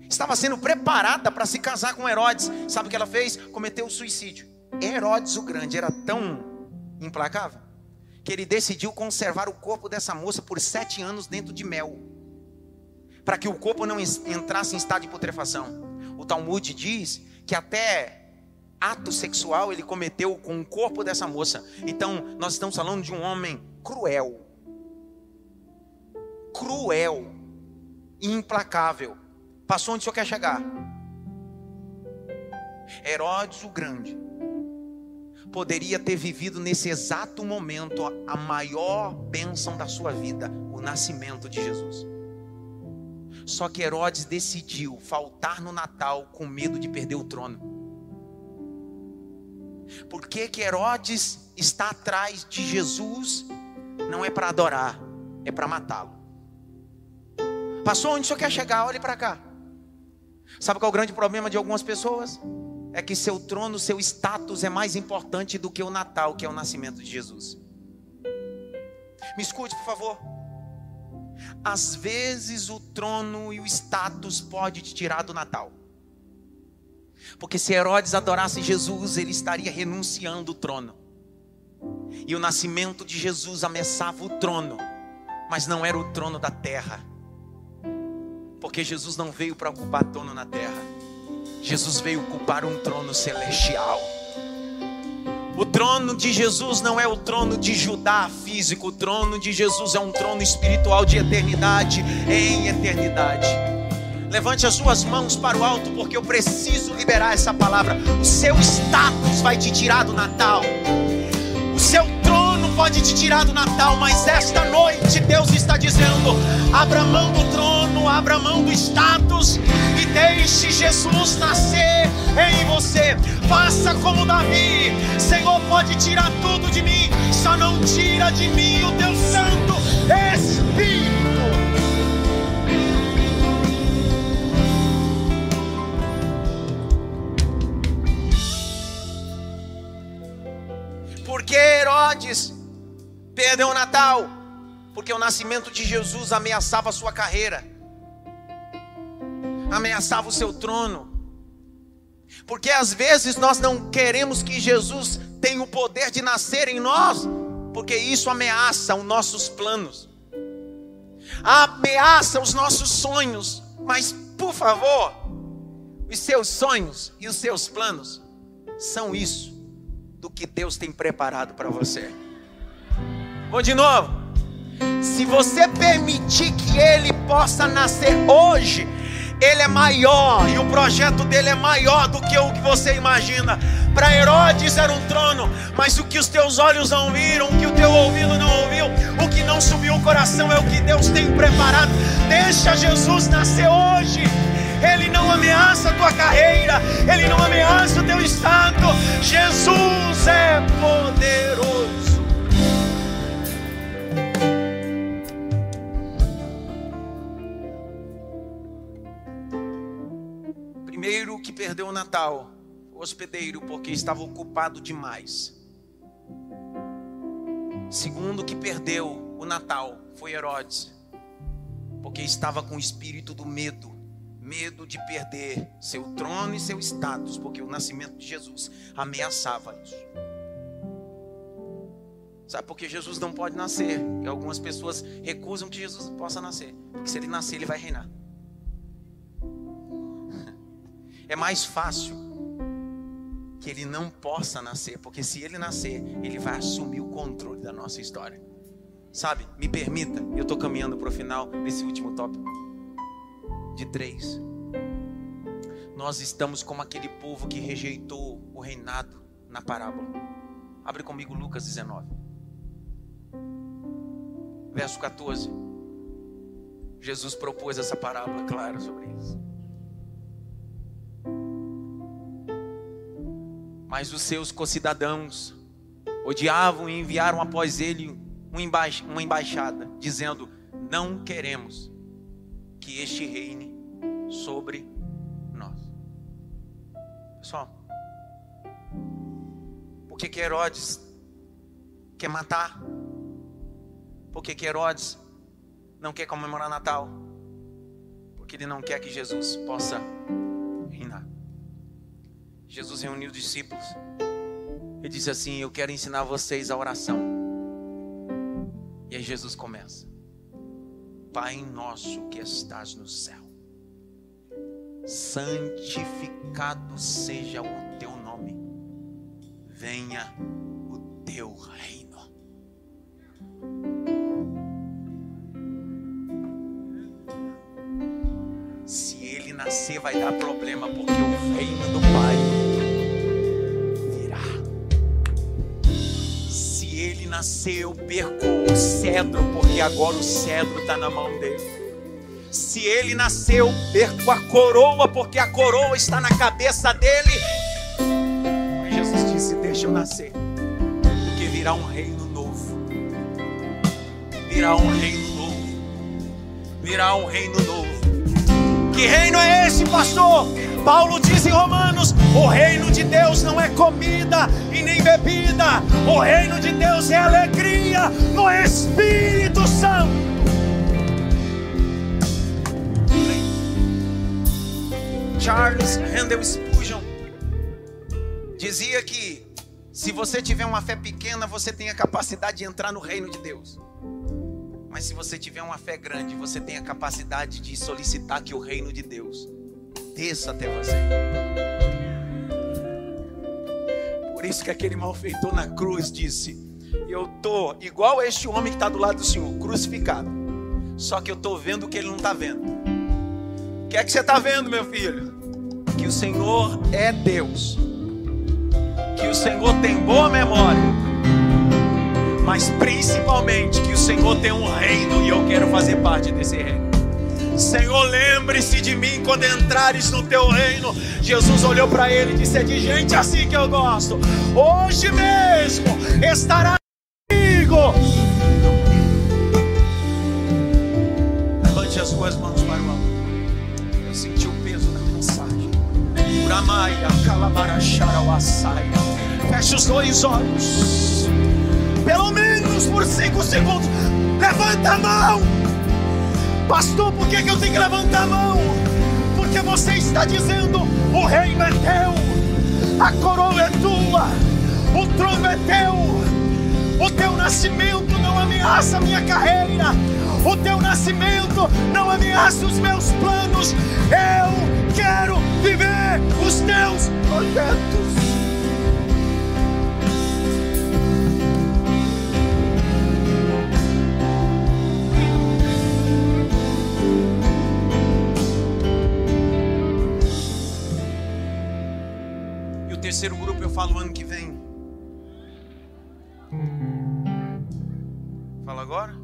A: estava sendo preparada para se casar com Herodes. Sabe o que ela fez? Cometeu suicídio. Herodes o Grande era tão implacável que ele decidiu conservar o corpo dessa moça por sete anos dentro de mel, para que o corpo não entrasse em estado de putrefação. O Talmud diz que até ato sexual ele cometeu com o corpo dessa moça. Então, nós estamos falando de um homem cruel. Cruel, implacável. Passou onde o senhor quer chegar? Herodes o Grande poderia ter vivido nesse exato momento a maior bênção da sua vida, o nascimento de Jesus. Só que Herodes decidiu faltar no Natal com medo de perder o trono. Por que, que Herodes está atrás de Jesus? Não é para adorar, é para matá-lo. Passou onde o senhor quer chegar? Olhe para cá. Sabe qual é o grande problema de algumas pessoas? É que seu trono, seu status é mais importante do que o Natal, que é o nascimento de Jesus. Me escute, por favor. Às vezes o trono e o status pode te tirar do Natal. Porque se Herodes adorasse Jesus, ele estaria renunciando o trono. E o nascimento de Jesus ameaçava o trono, mas não era o trono da terra porque Jesus não veio para ocupar trono na terra. Jesus veio ocupar um trono celestial. O trono de Jesus não é o trono de Judá físico, o trono de Jesus é um trono espiritual de eternidade em eternidade. Levante as suas mãos para o alto, porque eu preciso liberar essa palavra. O seu status vai te tirar do Natal. O seu pode te tirar do Natal, mas esta noite Deus está dizendo: abra mão do trono abra mão do status e deixe Jesus nascer em você. Faça como Davi: Senhor, pode tirar tudo de mim, só não tira de mim o teu Santo Espírito. Porque Herodes perdeu o Natal? Porque o nascimento de Jesus ameaçava a sua carreira ameaçava o seu trono. Porque às vezes nós não queremos que Jesus tenha o poder de nascer em nós, porque isso ameaça os nossos planos, ameaça os nossos sonhos. Mas, por favor, os seus sonhos e os seus planos são isso do que Deus tem preparado para você. Vou de novo. Se você permitir que Ele possa nascer hoje, ele é maior e o projeto dele é maior do que o que você imagina. Para Herodes era um trono, mas o que os teus olhos não viram, o que o teu ouvido não ouviu, o que não subiu o coração é o que Deus tem preparado. Deixa Jesus nascer hoje. Ele não ameaça a tua carreira, ele não ameaça o teu estado. Jesus é poderoso. Primeiro que perdeu o Natal, o hospedeiro, porque estava ocupado demais. Segundo que perdeu o Natal foi Herodes, porque estava com o espírito do medo, medo de perder seu trono e seu status, porque o nascimento de Jesus ameaçava isso. Sabe por que Jesus não pode nascer? E algumas pessoas recusam que Jesus possa nascer, porque se ele nascer, ele vai reinar. É mais fácil que ele não possa nascer, porque se ele nascer, ele vai assumir o controle da nossa história. Sabe, me permita, eu estou caminhando para o final desse último tópico. De três. Nós estamos como aquele povo que rejeitou o reinado na parábola. Abre comigo Lucas 19, verso 14. Jesus propôs essa parábola clara sobre isso. Mas os seus concidadãos odiavam e enviaram após ele uma embaixada, dizendo: Não queremos que este reine sobre nós. Pessoal, por que, que Herodes quer matar? Por que, que Herodes não quer comemorar Natal? Porque ele não quer que Jesus possa. Jesus reuniu os discípulos e disse assim: Eu quero ensinar vocês a oração. E aí Jesus começa: Pai nosso que estás no céu, santificado seja o teu nome, venha o teu reino. Se ele nascer, vai dar problema, porque o reino do Pai nasceu, percou o cedro, porque agora o cedro está na mão dele. Se ele nasceu, perco a coroa, porque a coroa está na cabeça dele. Mas Jesus disse: Deixa eu nascer, porque virá um reino novo. Virá um reino novo. Virá um reino novo. Que reino é esse, pastor? Paulo diz em Romanos: o reino de Deus não é comida e nem bebida, o reino de Deus é alegria no Espírito Santo. Charles Handel Spurgeon dizia que se você tiver uma fé pequena, você tem a capacidade de entrar no reino de Deus. Mas se você tiver uma fé grande, você tem a capacidade de solicitar que o reino de Deus desça até você. Por isso que aquele malfeitor na cruz disse: Eu tô igual a este homem que está do lado do Senhor, crucificado. Só que eu tô vendo o que ele não está vendo. O que é que você está vendo, meu filho? Que o Senhor é Deus. Que o Senhor tem boa memória. Mas principalmente que o Senhor tem um reino e eu quero fazer parte desse reino. Senhor, lembre-se de mim quando entrares no teu reino. Jesus olhou para ele e disse: É de gente assim que eu gosto. Hoje mesmo estará comigo. Levante as suas mãos para o alto. Eu senti o peso da mensagem. Uramaia, calabarachara, açaia. Feche os dois olhos. Pelo menos por cinco segundos. Levanta a mão. Pastor, por que, que eu tenho que levantar a mão? Porque você está dizendo: o reino é teu, a coroa é tua, o trono é teu, o teu nascimento não ameaça a minha carreira, o teu nascimento não ameaça os meus planos. Eu quero viver os teus projetos. Terceiro grupo eu falo ano que vem. Fala agora?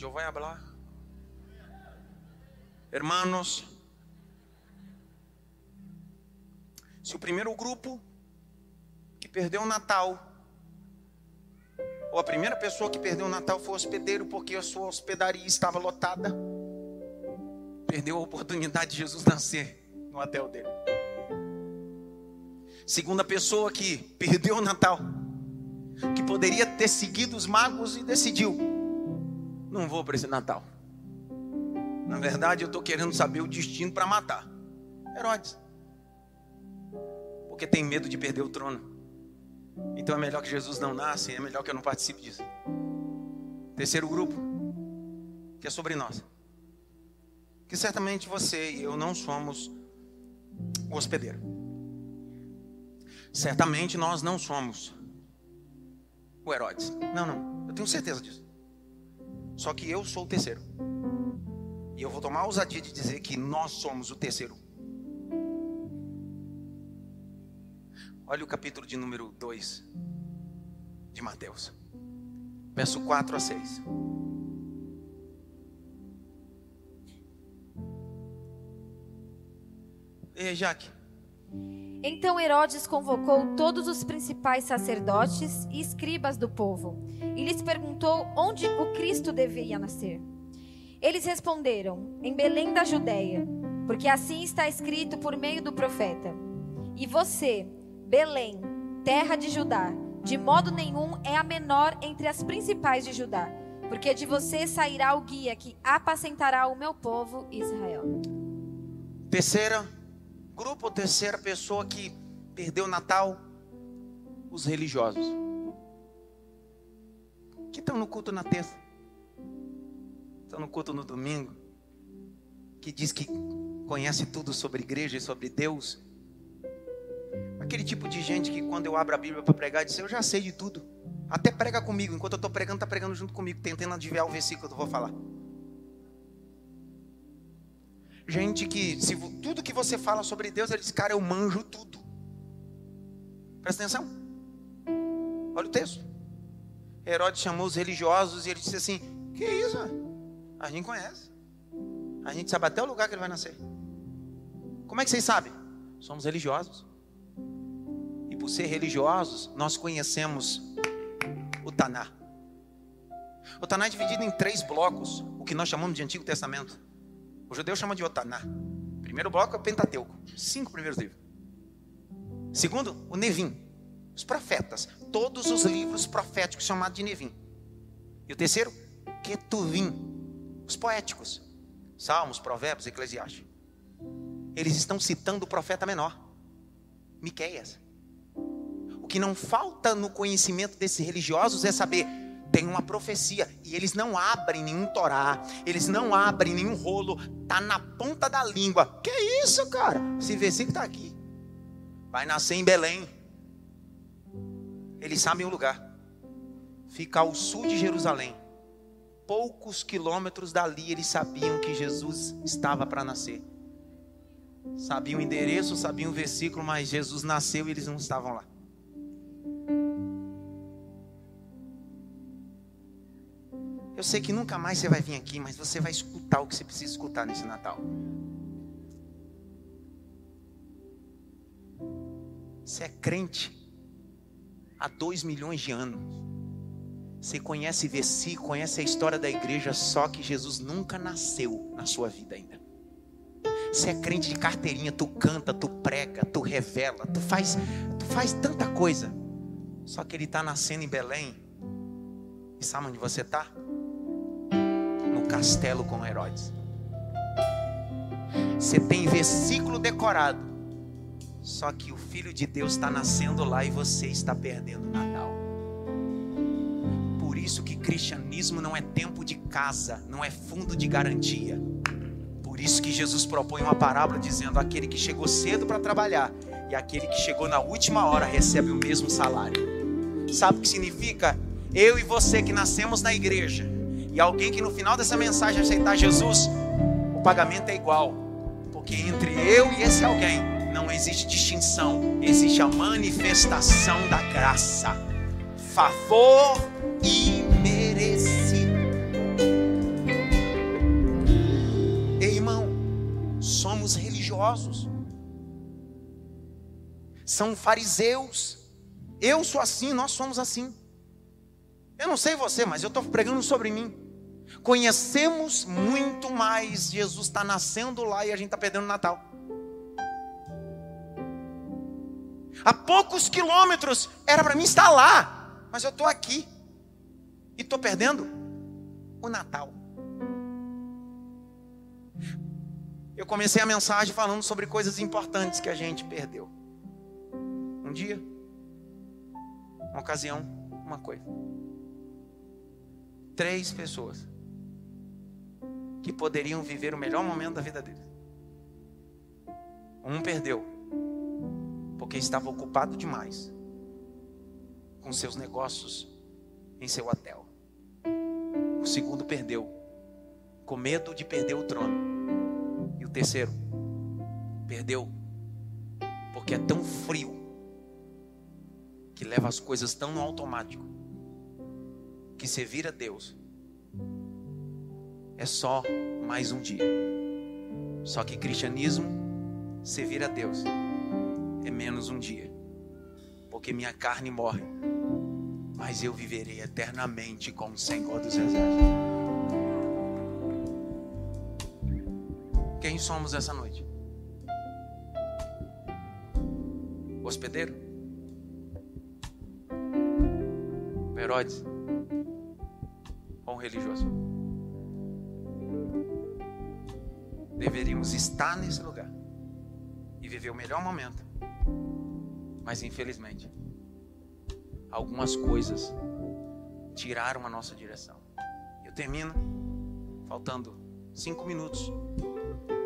A: Eu vou falar. Hermanos, se o primeiro grupo que perdeu o Natal, ou a primeira pessoa que perdeu o Natal foi o hospedeiro porque a sua hospedaria estava lotada, perdeu a oportunidade de Jesus nascer no hotel dele. Segunda pessoa que perdeu o Natal, que poderia ter seguido os magos e decidiu: não vou para esse Natal. Na verdade, eu estou querendo saber o destino para matar Herodes, porque tem medo de perder o trono. Então é melhor que Jesus não nasça, é melhor que eu não participe disso. Terceiro grupo, que é sobre nós. Que certamente você e eu não somos hospedeiro. Certamente nós não somos o Herodes. Não, não. Eu tenho certeza disso. Só que eu sou o terceiro. E eu vou tomar a ousadia de dizer que nós somos o terceiro. Olha o capítulo de número 2 de Mateus, verso 4 a 6. Ei, Jaque,
B: então Herodes convocou todos os principais sacerdotes e escribas do povo e lhes perguntou onde o Cristo deveria nascer. Eles responderam: Em Belém da Judéia, porque assim está escrito por meio do profeta. E você, Belém, terra de Judá, de modo nenhum é a menor entre as principais de Judá, porque de você sairá o guia que apacentará o meu povo Israel.
A: Terceira grupo, terceira pessoa que perdeu o Natal, os religiosos. Que estão no culto na terça, estão no culto no domingo, que diz que conhece tudo sobre igreja e sobre Deus. Aquele tipo de gente que quando eu abro a Bíblia para pregar, diz: Eu já sei de tudo. Até prega comigo. Enquanto eu estou pregando, está pregando junto comigo, tentando adivinhar o versículo que eu vou falar. Gente que, se tudo que você fala sobre Deus, ele diz: Cara, eu manjo tudo. Presta atenção. Olha o texto. Herodes chamou os religiosos e ele disse assim: Que isso? A gente conhece. A gente sabe até o lugar que ele vai nascer. Como é que vocês sabem? Somos religiosos. E por ser religiosos, nós conhecemos o Taná. O Taná é dividido em três blocos, o que nós chamamos de Antigo Testamento. O judeu chama de Otaná. Primeiro bloco é o Pentateuco, cinco primeiros livros. Segundo, o Nevim, os profetas, todos os livros proféticos chamados de Nevim. E o terceiro, Ketuvim, os poéticos, Salmos, Provérbios, Eclesiastes. Eles estão citando o profeta menor, Miqueias. O que não falta no conhecimento desses religiosos é saber tem uma profecia e eles não abrem nenhum Torá, eles não abrem nenhum rolo, tá na ponta da língua. Que isso, cara? Esse versículo está aqui. Vai nascer em Belém. Eles sabem o lugar. Fica ao sul de Jerusalém. Poucos quilômetros dali eles sabiam que Jesus estava para nascer. Sabiam o endereço, sabiam o versículo, mas Jesus nasceu e eles não estavam lá. Eu sei que nunca mais você vai vir aqui, mas você vai escutar o que você precisa escutar nesse Natal. Você é crente há dois milhões de anos. Você conhece versículo, conhece a história da igreja, só que Jesus nunca nasceu na sua vida ainda. Você é crente de carteirinha, tu canta, tu prega, tu revela, tu faz, tu faz tanta coisa. Só que ele está nascendo em Belém. E sabe onde você está? Castelo com Herodes. Você tem versículo decorado. Só que o Filho de Deus está nascendo lá e você está perdendo o Natal. Por isso que cristianismo não é tempo de casa, não é fundo de garantia. Por isso que Jesus propõe uma parábola dizendo: aquele que chegou cedo para trabalhar e aquele que chegou na última hora recebe o mesmo salário. Sabe o que significa? Eu e você que nascemos na igreja e alguém que no final dessa mensagem aceitar Jesus, o pagamento é igual. Porque entre eu e esse alguém não existe distinção, existe a manifestação da graça, favor imerecido. Ei, irmão, somos religiosos, são fariseus. Eu sou assim, nós somos assim. Eu não sei você, mas eu estou pregando sobre mim. Conhecemos muito mais. Jesus está nascendo lá e a gente está perdendo o Natal. A poucos quilômetros era para mim estar lá, mas eu estou aqui e estou perdendo o Natal. Eu comecei a mensagem falando sobre coisas importantes que a gente perdeu. Um dia, uma ocasião, uma coisa três pessoas que poderiam viver o melhor momento da vida deles. Um perdeu, porque estava ocupado demais com seus negócios em seu hotel. O segundo perdeu, com medo de perder o trono. E o terceiro perdeu, porque é tão frio que leva as coisas tão no automático que servir a Deus é só mais um dia. Só que cristianismo servir a Deus é menos um dia, porque minha carne morre, mas eu viverei eternamente com o Senhor dos Exércitos. Quem somos essa noite? Hospedeiro? Herodes? Religioso? Deveríamos estar nesse lugar e viver o melhor momento. Mas infelizmente, algumas coisas tiraram a nossa direção. Eu termino faltando cinco minutos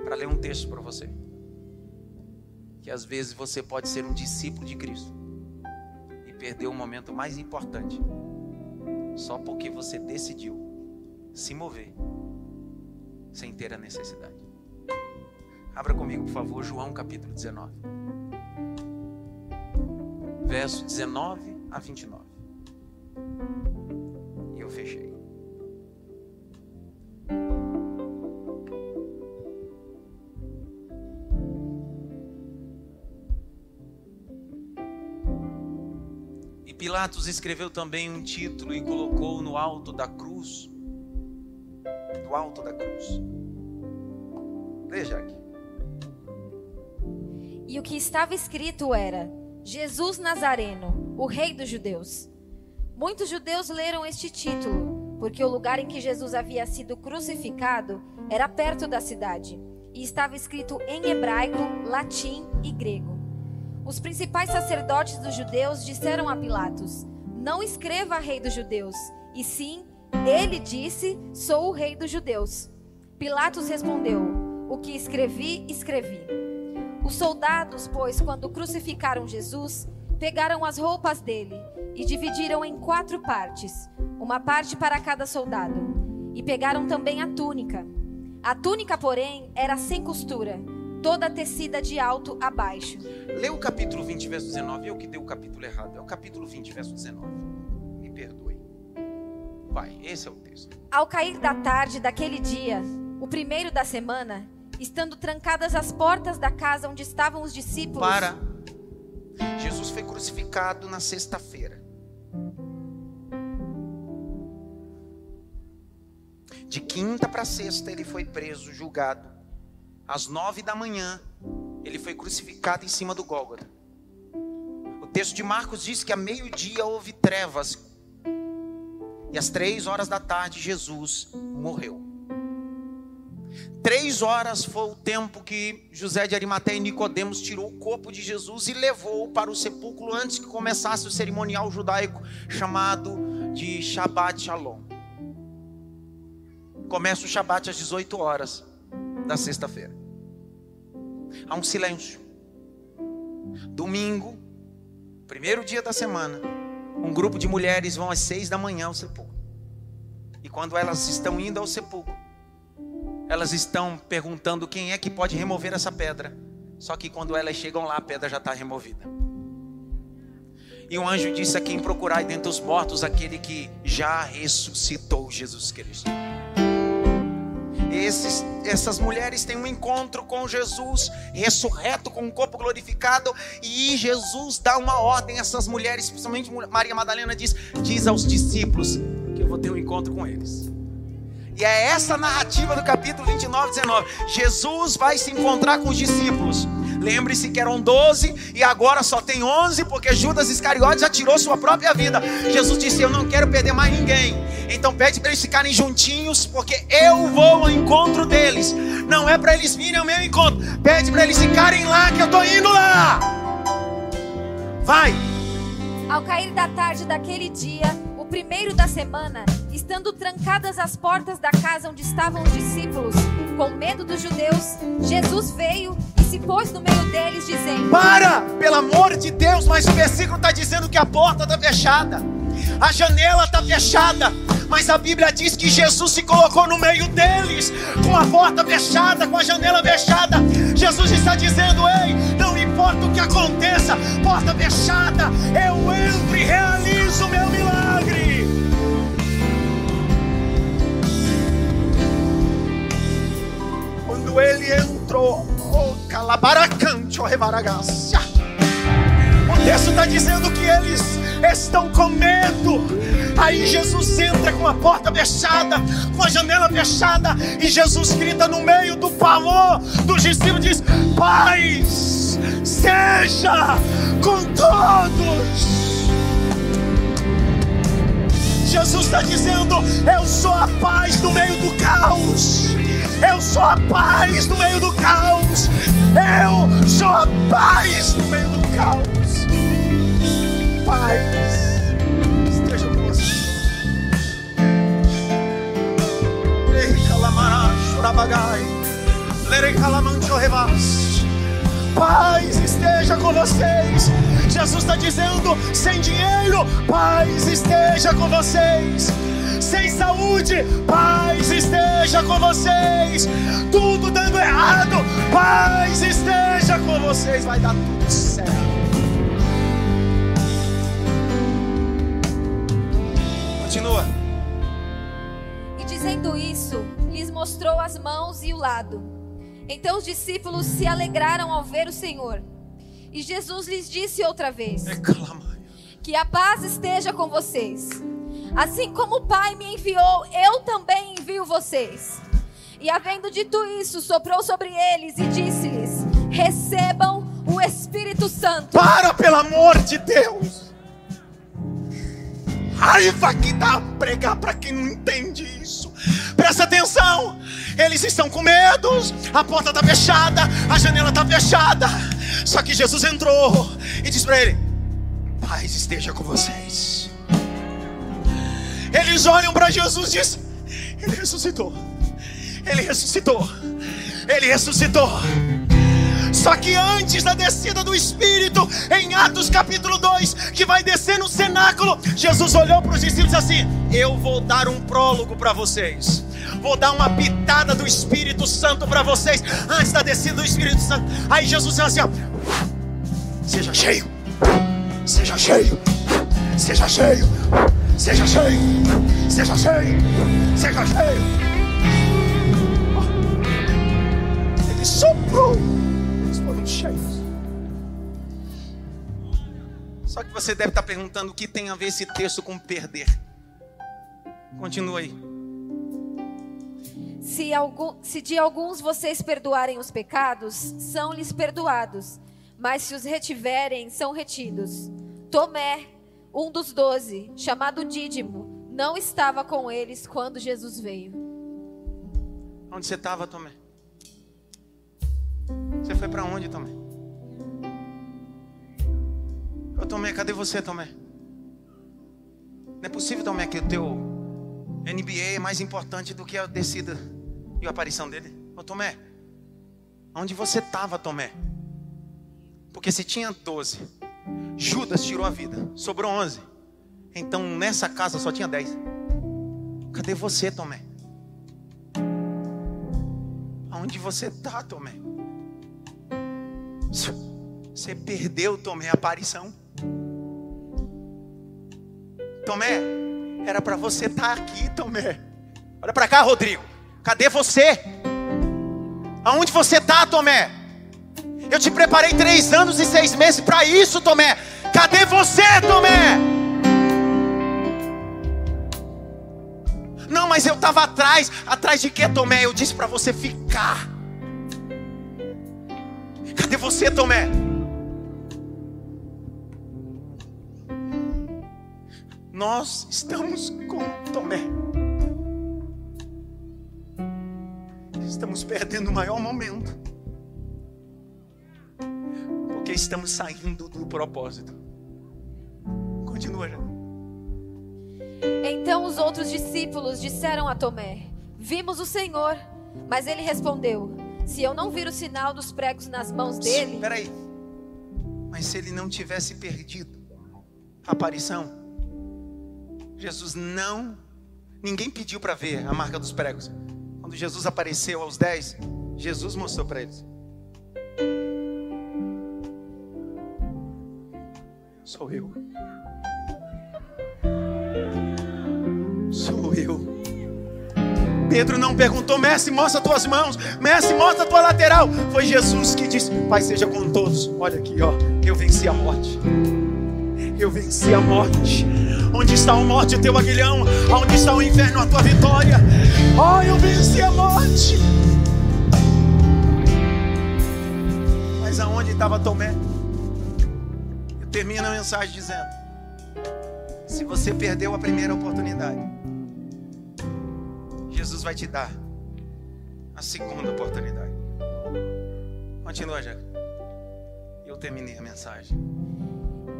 A: para ler um texto para você. Que às vezes você pode ser um discípulo de Cristo e perder o momento mais importante só porque você decidiu se mover sem ter a necessidade. Abra comigo, por favor, João capítulo 19. Verso 19 a 29. E eu fechei. Pilatos escreveu também um título e colocou no alto da cruz. Alto da cruz. Veja aqui.
B: E o que estava escrito era: Jesus Nazareno, o Rei dos Judeus. Muitos judeus leram este título, porque o lugar em que Jesus havia sido crucificado era perto da cidade, e estava escrito em hebraico, latim e grego. Os principais sacerdotes dos judeus disseram a Pilatos: Não escreva rei dos judeus, e sim, ele disse: Sou o rei dos judeus. Pilatos respondeu: O que escrevi, escrevi. Os soldados, pois, quando crucificaram Jesus, pegaram as roupas dele e dividiram em quatro partes, uma parte para cada soldado, e pegaram também a túnica. A túnica, porém, era sem costura toda tecida de alto a baixo.
A: Lê o capítulo 20, verso 19. Eu que dei o capítulo errado. É o capítulo 20, verso 19. Me perdoe. Vai, esse é o texto.
B: Ao cair da tarde daquele dia, o primeiro da semana, estando trancadas as portas da casa onde estavam os discípulos.
A: Para. Jesus foi crucificado na sexta-feira. De quinta para sexta ele foi preso, julgado às nove da manhã, ele foi crucificado em cima do Gólgota. O texto de Marcos diz que a meio-dia houve trevas. E às três horas da tarde, Jesus morreu. Três horas foi o tempo que José de Arimateia e Nicodemos tirou o corpo de Jesus e levou para o sepulcro antes que começasse o cerimonial judaico chamado de Shabbat Shalom. Começa o Shabbat às 18 horas da sexta-feira. Há um silêncio. Domingo, primeiro dia da semana, um grupo de mulheres vão às seis da manhã ao sepulcro. E quando elas estão indo ao sepulcro, elas estão perguntando quem é que pode remover essa pedra. Só que quando elas chegam lá, a pedra já está removida. E um anjo disse a quem procurar dentre os mortos aquele que já ressuscitou Jesus Cristo esses, essas mulheres têm um encontro com Jesus, ressurreto, com um corpo glorificado, e Jesus dá uma ordem a essas mulheres, principalmente Maria Madalena diz, diz aos discípulos que eu vou ter um encontro com eles. E é essa narrativa do capítulo 29, 19. Jesus vai se encontrar com os discípulos. Lembre-se que eram 12 e agora só tem 11 porque Judas Iscariotes já tirou sua própria vida. Jesus disse: Eu não quero perder mais ninguém. Então pede para eles ficarem juntinhos porque eu vou ao encontro deles. Não é para eles virem ao meu encontro. Pede para eles ficarem lá que eu estou indo lá. Vai.
B: Ao cair da tarde daquele dia, o primeiro da semana, estando trancadas as portas da casa onde estavam os discípulos, com medo dos judeus, Jesus veio se pôs no meio deles, dizendo:
A: Para, pelo amor de Deus, mas o versículo está dizendo que a porta está fechada, a janela está fechada, mas a Bíblia diz que Jesus se colocou no meio deles, com a porta fechada, com a janela fechada. Jesus está dizendo: Ei, não importa o que aconteça, porta fechada, eu entro e realizo o meu milagre. Quando ele entrou, oh Calabaracancho revaragaça. O texto está dizendo que eles estão com medo. Aí Jesus entra com a porta fechada, com a janela fechada, e Jesus grita no meio do pavor dos discípulos: diz, Paz, seja com todos. Jesus está dizendo: Eu sou a paz sou a paz no meio do caos. Eu sou a paz no meio do caos. Paz. Paz esteja com vocês. Jesus está dizendo: sem dinheiro, paz esteja com vocês. Sem saúde, paz esteja com vocês. Tudo dando errado, paz esteja com vocês. Vai dar tudo certo.
C: Continua.
B: E dizendo isso, lhes mostrou as mãos e o lado. Então os discípulos se alegraram ao ver o Senhor. E Jesus lhes disse outra vez. Que a paz esteja com vocês. Assim como o Pai me enviou, eu também envio vocês. E havendo dito isso, soprou sobre eles e disse-lhes: Recebam o Espírito Santo.
A: Para, pelo amor de Deus. Raiva que dá pregar para quem não entende isso. Presta atenção. Eles estão com medo. A porta está fechada. A janela está fechada. Só que Jesus entrou e disse para ele: Paz esteja com vocês. Eles olham para Jesus e dizem: Ele ressuscitou. Ele ressuscitou. Ele ressuscitou. Só que antes da descida do Espírito, em Atos capítulo 2, que vai descer no cenáculo, Jesus olhou para os discípulos e disse assim: Eu vou dar um prólogo para vocês. Vou dar uma pitada do Espírito Santo para vocês antes da descida do Espírito Santo. Aí Jesus disse assim: ó, Seja cheio, seja cheio, seja cheio, seja cheio, seja cheio, seja cheio. Ele soprou eles foram cheios.
C: Só que você deve estar perguntando o que tem a ver esse texto com perder. Continua aí.
B: Se, algum, se de alguns vocês perdoarem os pecados, são-lhes perdoados. Mas se os retiverem, são retidos. Tomé, um dos doze, chamado Dídimo, não estava com eles quando Jesus veio.
C: Onde você estava, Tomé? Você foi para onde, Tomé? Ô, Tomé, cadê você, Tomé? Não é possível, Tomé, que o teu NBA é mais importante do que a descida e a aparição dele. Ô, Tomé, onde você estava, Tomé? Porque se tinha 12, Judas tirou a vida, sobrou 11. Então nessa casa só tinha 10. Cadê você, Tomé? Aonde você está, Tomé? Você perdeu, Tomé, a aparição. Tomé, era para você estar tá aqui, Tomé. Olha para cá, Rodrigo. Cadê você? Aonde você está, Tomé? Eu te preparei três anos e seis meses para isso, Tomé. Cadê você, Tomé? Não, mas eu estava atrás. Atrás de que, Tomé? Eu disse para você ficar. Cadê você, Tomé? Nós estamos com Tomé. Estamos perdendo o maior momento. Estamos saindo do propósito. Continua.
B: Então os outros discípulos disseram a Tomé: Vimos o Senhor. Mas ele respondeu: Se eu não vir o sinal dos pregos nas mãos dele.
C: Espera aí. Mas se ele não tivesse perdido a aparição, Jesus não. Ninguém pediu para ver a marca dos pregos. Quando Jesus apareceu aos dez, Jesus mostrou para eles. Sou eu. Sou eu.
A: Pedro não perguntou, mestre, mostra as tuas mãos, mestre, mostra tua lateral. Foi Jesus que disse: Pai, seja com todos. Olha aqui, ó, eu venci a morte. Eu venci a morte. Onde está a morte, o teu aguilhão? Onde está o inferno, a tua vitória? Oh, eu venci a morte. Mas aonde estava Tomé? Eu termino a mensagem dizendo: Se você perdeu a primeira oportunidade, Jesus vai te dar a segunda oportunidade. Continua, Jack. Eu terminei a mensagem.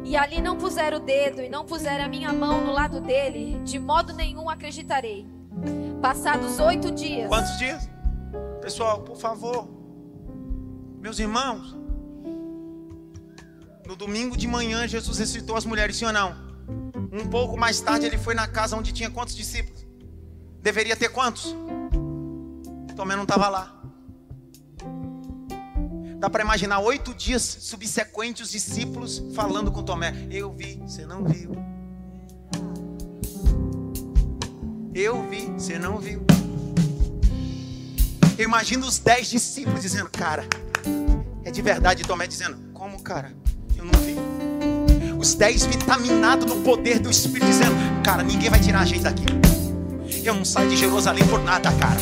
D: E ali não puser o dedo e não puser a minha mão no lado dele, de modo nenhum acreditarei. Passados oito dias.
A: Quantos dias? Pessoal, por favor. Meus irmãos. No domingo de manhã, Jesus ressuscitou as mulheres, sim ou não? Um pouco mais tarde, ele foi na casa onde tinha quantos discípulos? Deveria ter quantos? Tomé não estava lá. Dá para imaginar oito dias subsequentes os discípulos falando com Tomé. Eu vi, você não viu. Eu vi, você não viu. Eu imagino os dez discípulos dizendo, cara, é de verdade. Tomé dizendo, como, cara? Não vi. Os dez vitaminados no poder do Espírito dizendo, cara, ninguém vai tirar a gente daqui. Eu não saio de Jerusalém por nada, cara.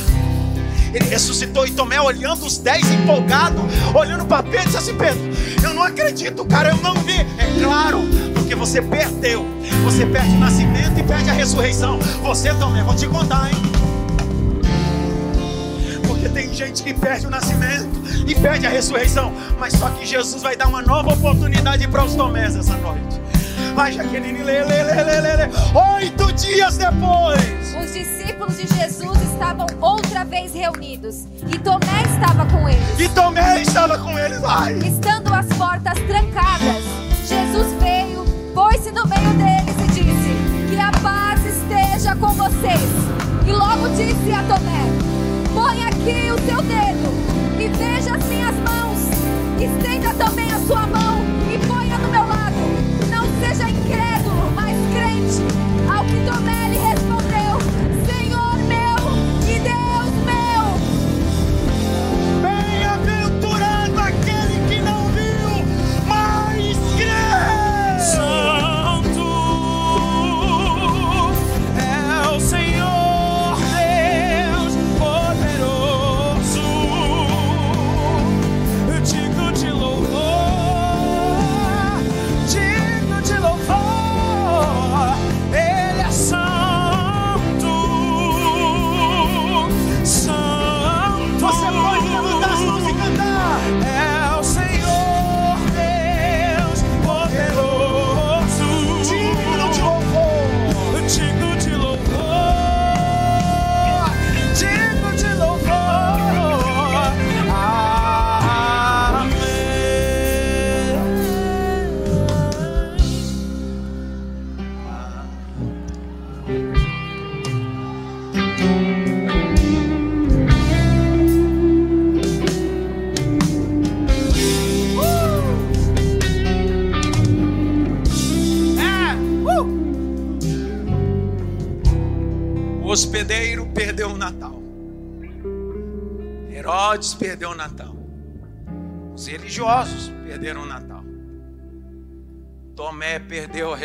A: Ele ressuscitou e Tomé olhando os dez empolgado, olhando para Pedro e disse assim: Pedro, eu não acredito, cara, eu não vi. É claro, porque você perdeu. Você perde o nascimento e perde a ressurreição. Você, Tomé, vou te contar, hein? Gente que perde o nascimento e perde a ressurreição. Mas só que Jesus vai dar uma nova oportunidade para os Tomés essa noite. Vai, Jaqueline, lê, lê, lê, lê, lê, lê. Oito dias depois.
D: Os discípulos de Jesus estavam outra vez reunidos. E Tomé estava com eles.
A: E Tomé estava com eles. Vai.
D: Estando as portas trancadas, Jesus veio, pôs-se no meio deles e disse: Que a paz esteja com vocês. E logo disse a Tomé: Põe aqui o seu dedo e veja as minhas mãos. Estenda também a sua mão e ponha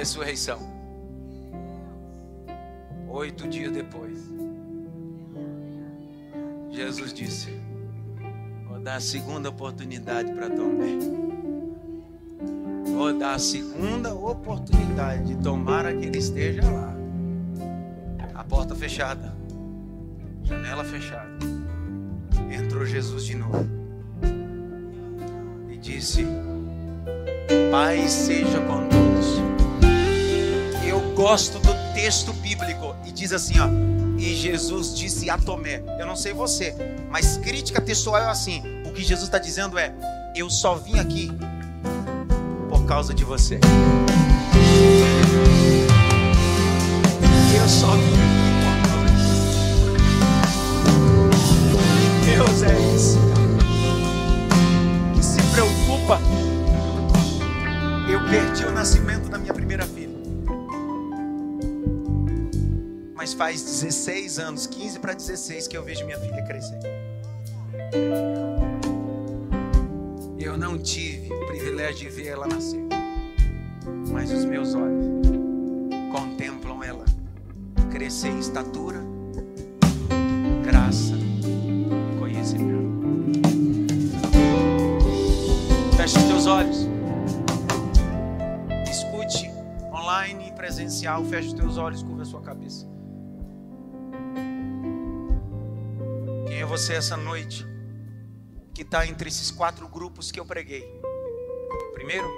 A: ressurreição. Oito dias depois, Jesus disse: Vou dar a segunda oportunidade para Tomé. Vou dar a segunda oportunidade de tomara que ele esteja lá. A porta fechada, janela fechada. Entrou Jesus de novo e disse: Pai seja. Eu gosto do texto bíblico e diz assim, ó. E Jesus disse a Tomé: Eu não sei você, mas crítica textual é assim. O que Jesus está dizendo é: Eu só vim aqui por causa de você. Eu só vim faz 16 anos, 15 para 16, que eu vejo minha filha crescer. Eu não tive o privilégio de ver ela nascer, mas os meus olhos contemplam ela crescer em estatura, graça e conhecimento. Feche os teus olhos. Escute online e presencial. Feche os teus olhos, curva a sua cabeça. Você essa noite que está entre esses quatro grupos que eu preguei? Primeiro,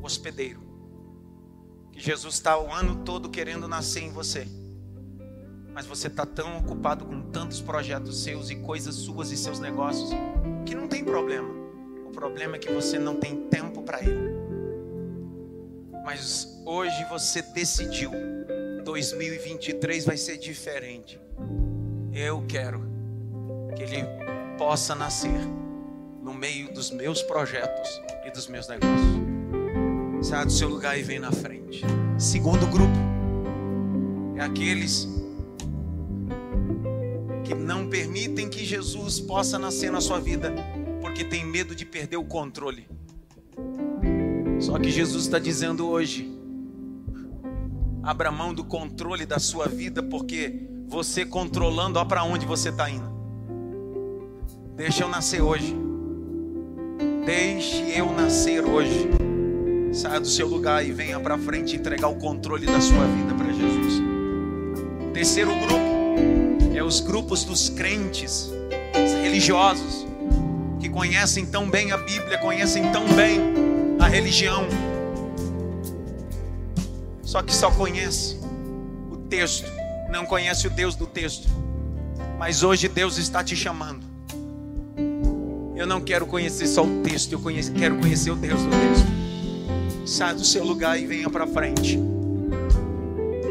A: o hospedeiro. Que Jesus está o ano todo querendo nascer em você. Mas você está tão ocupado com tantos projetos seus e coisas suas e seus negócios que não tem problema. O problema é que você não tem tempo para ele. Mas hoje você decidiu. 2023 vai ser diferente. Eu quero que ele possa nascer no meio dos meus projetos e dos meus negócios. Sai do seu lugar e vem na frente. Segundo grupo é aqueles que não permitem que Jesus possa nascer na sua vida porque tem medo de perder o controle. Só que Jesus está dizendo hoje: abra mão do controle da sua vida, porque você controlando, ó para onde você está indo. Deixa eu nascer hoje. Deixe eu nascer hoje. Saia do seu lugar e venha para frente entregar o controle da sua vida para Jesus. Terceiro grupo é os grupos dos crentes, os religiosos, que conhecem tão bem a Bíblia, conhecem tão bem a religião, só que só conhece o texto, não conhece o Deus do texto. Mas hoje Deus está te chamando. Eu não quero conhecer só o texto, eu conheço, quero conhecer o Deus do texto. Saia do seu lugar e venha para frente.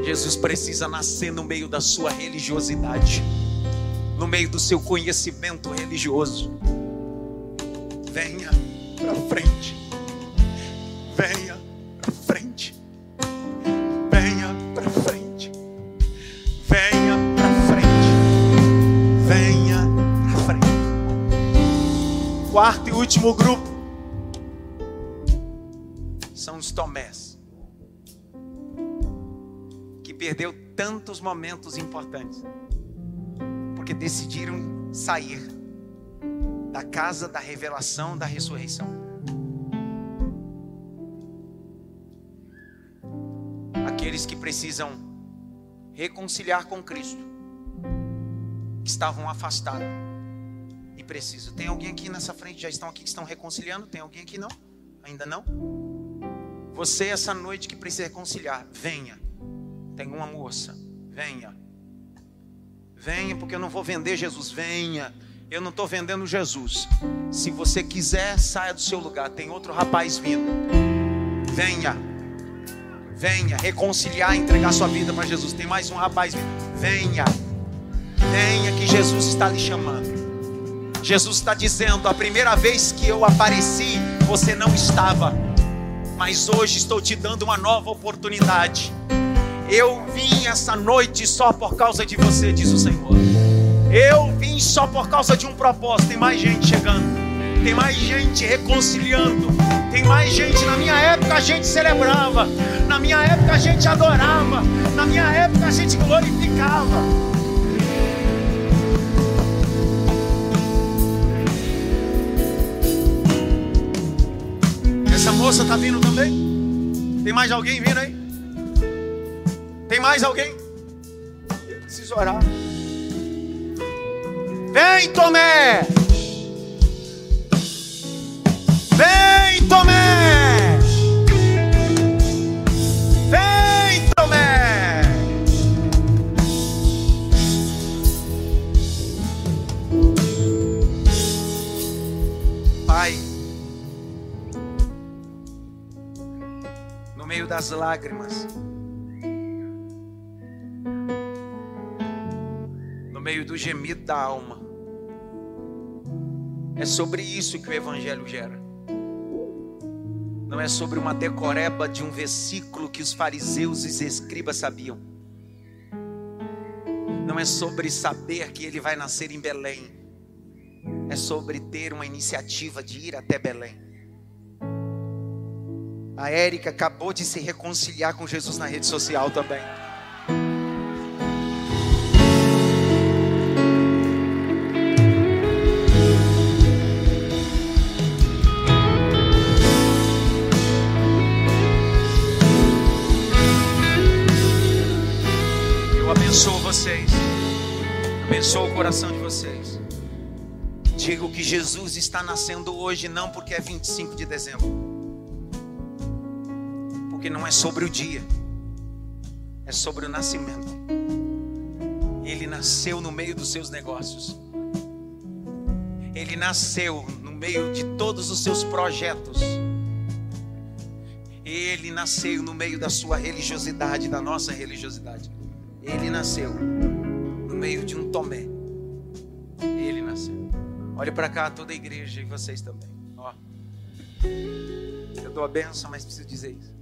A: Jesus precisa nascer no meio da sua religiosidade, no meio do seu conhecimento religioso. Venha para frente. Venha último grupo são os Tomés. Que perdeu tantos momentos importantes. Porque decidiram sair da casa da revelação da ressurreição. Aqueles que precisam reconciliar com Cristo, que estavam afastados e precisam. Tem alguém aqui nessa frente? Já estão aqui que estão reconciliando? Tem alguém aqui não? Ainda não? Você essa noite que precisa reconciliar, venha. Tem uma moça, venha. Venha, porque eu não vou vender Jesus. Venha. Eu não estou vendendo Jesus. Se você quiser, saia do seu lugar. Tem outro rapaz vindo. Venha. Venha reconciliar, entregar sua vida para Jesus. Tem mais um rapaz vindo. Venha. Venha que Jesus está lhe chamando. Jesus está dizendo: a primeira vez que eu apareci, você não estava. Mas hoje estou te dando uma nova oportunidade. Eu vim essa noite só por causa de você, diz o Senhor. Eu vim só por causa de um propósito. Tem mais gente chegando, tem mais gente reconciliando, tem mais gente. Na minha época a gente celebrava, na minha época a gente adorava, na minha época a gente glorificava. Essa moça tá vindo também? Tem mais alguém vindo aí? Tem mais alguém? Eu preciso orar. Vem, Tomé! Lágrimas, no meio do gemido da alma, é sobre isso que o Evangelho gera. Não é sobre uma decoreba de um versículo que os fariseus e os escribas sabiam. Não é sobre saber que ele vai nascer em Belém. É sobre ter uma iniciativa de ir até Belém. A Érica acabou de se reconciliar com Jesus na rede social também. Eu abençoo vocês. Abençoo o coração de vocês. Digo que Jesus está nascendo hoje, não porque é 25 de dezembro. Porque não é sobre o dia, é sobre o nascimento. Ele nasceu no meio dos seus negócios. Ele nasceu no meio de todos os seus projetos. Ele nasceu no meio da sua religiosidade, da nossa religiosidade. Ele nasceu no meio de um Tomé. Ele nasceu. Olhe para cá, toda a igreja e vocês também. Ó. Eu dou a benção, mas preciso dizer isso.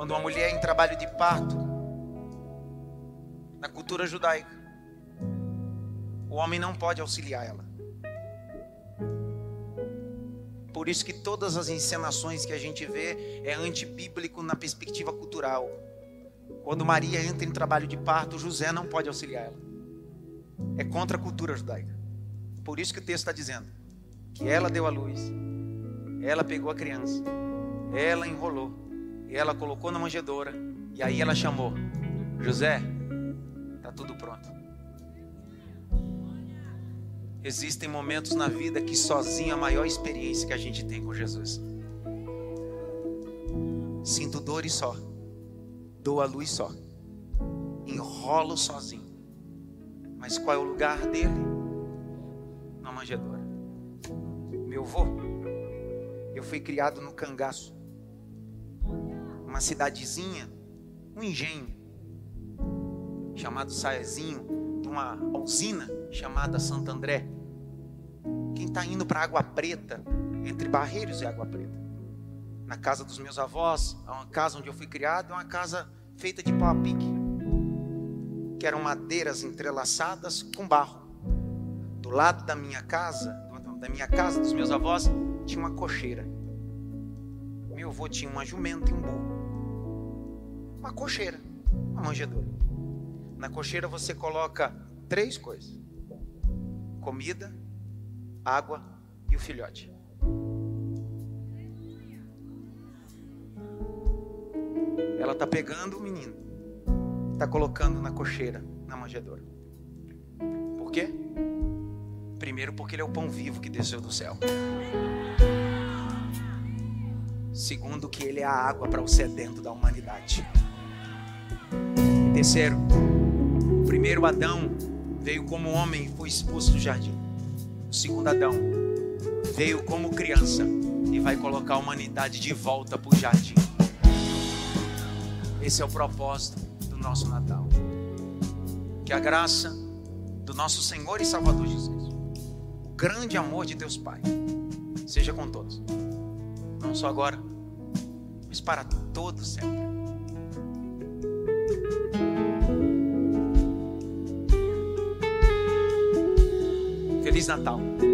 A: Quando uma mulher em trabalho de parto, na cultura judaica, o homem não pode auxiliar ela. Por isso que todas as encenações que a gente vê é antibíblico na perspectiva cultural. Quando Maria entra em trabalho de parto, José não pode auxiliar ela. É contra a cultura judaica. Por isso que o texto está dizendo que ela deu a luz, ela pegou a criança, ela enrolou, e ela colocou na manjedoura, e aí ela chamou: José, está tudo pronto. Existem momentos na vida que sozinho é a maior experiência que a gente tem com Jesus. Sinto dor e só. Dou a luz só. Enrolo sozinho. Mas qual é o lugar dele? Na manjedoura. Meu avô, eu fui criado no Cangaço. Uma cidadezinha, um engenho, chamado Saiazinho, de uma usina chamada Santo André. Quem está indo para Água Preta, entre Barreiros e Água Preta. Na casa dos meus avós, é uma casa onde eu fui criado, é uma casa feita de pau a pique. Que eram madeiras entrelaçadas com barro. Do lado da minha casa, da minha casa, dos meus avós, tinha uma cocheira. Meu avô tinha uma jumenta e um burro. Uma cocheira, uma manjedoura. Na cocheira você coloca três coisas: comida, água e o filhote. Ela está pegando o menino, está colocando na cocheira, na manjedoura. Por quê? Primeiro, porque ele é o pão vivo que desceu do céu. Segundo, que ele é a água para o sedento da humanidade. E terceiro, o primeiro Adão veio como homem e foi expulso do jardim. O segundo Adão veio como criança e vai colocar a humanidade de volta para o jardim. Esse é o propósito do nosso Natal. Que a graça do nosso Senhor e Salvador Jesus, o grande amor de Deus Pai, seja com todos. Não só agora, mas para todos sempre. Feliz Natal.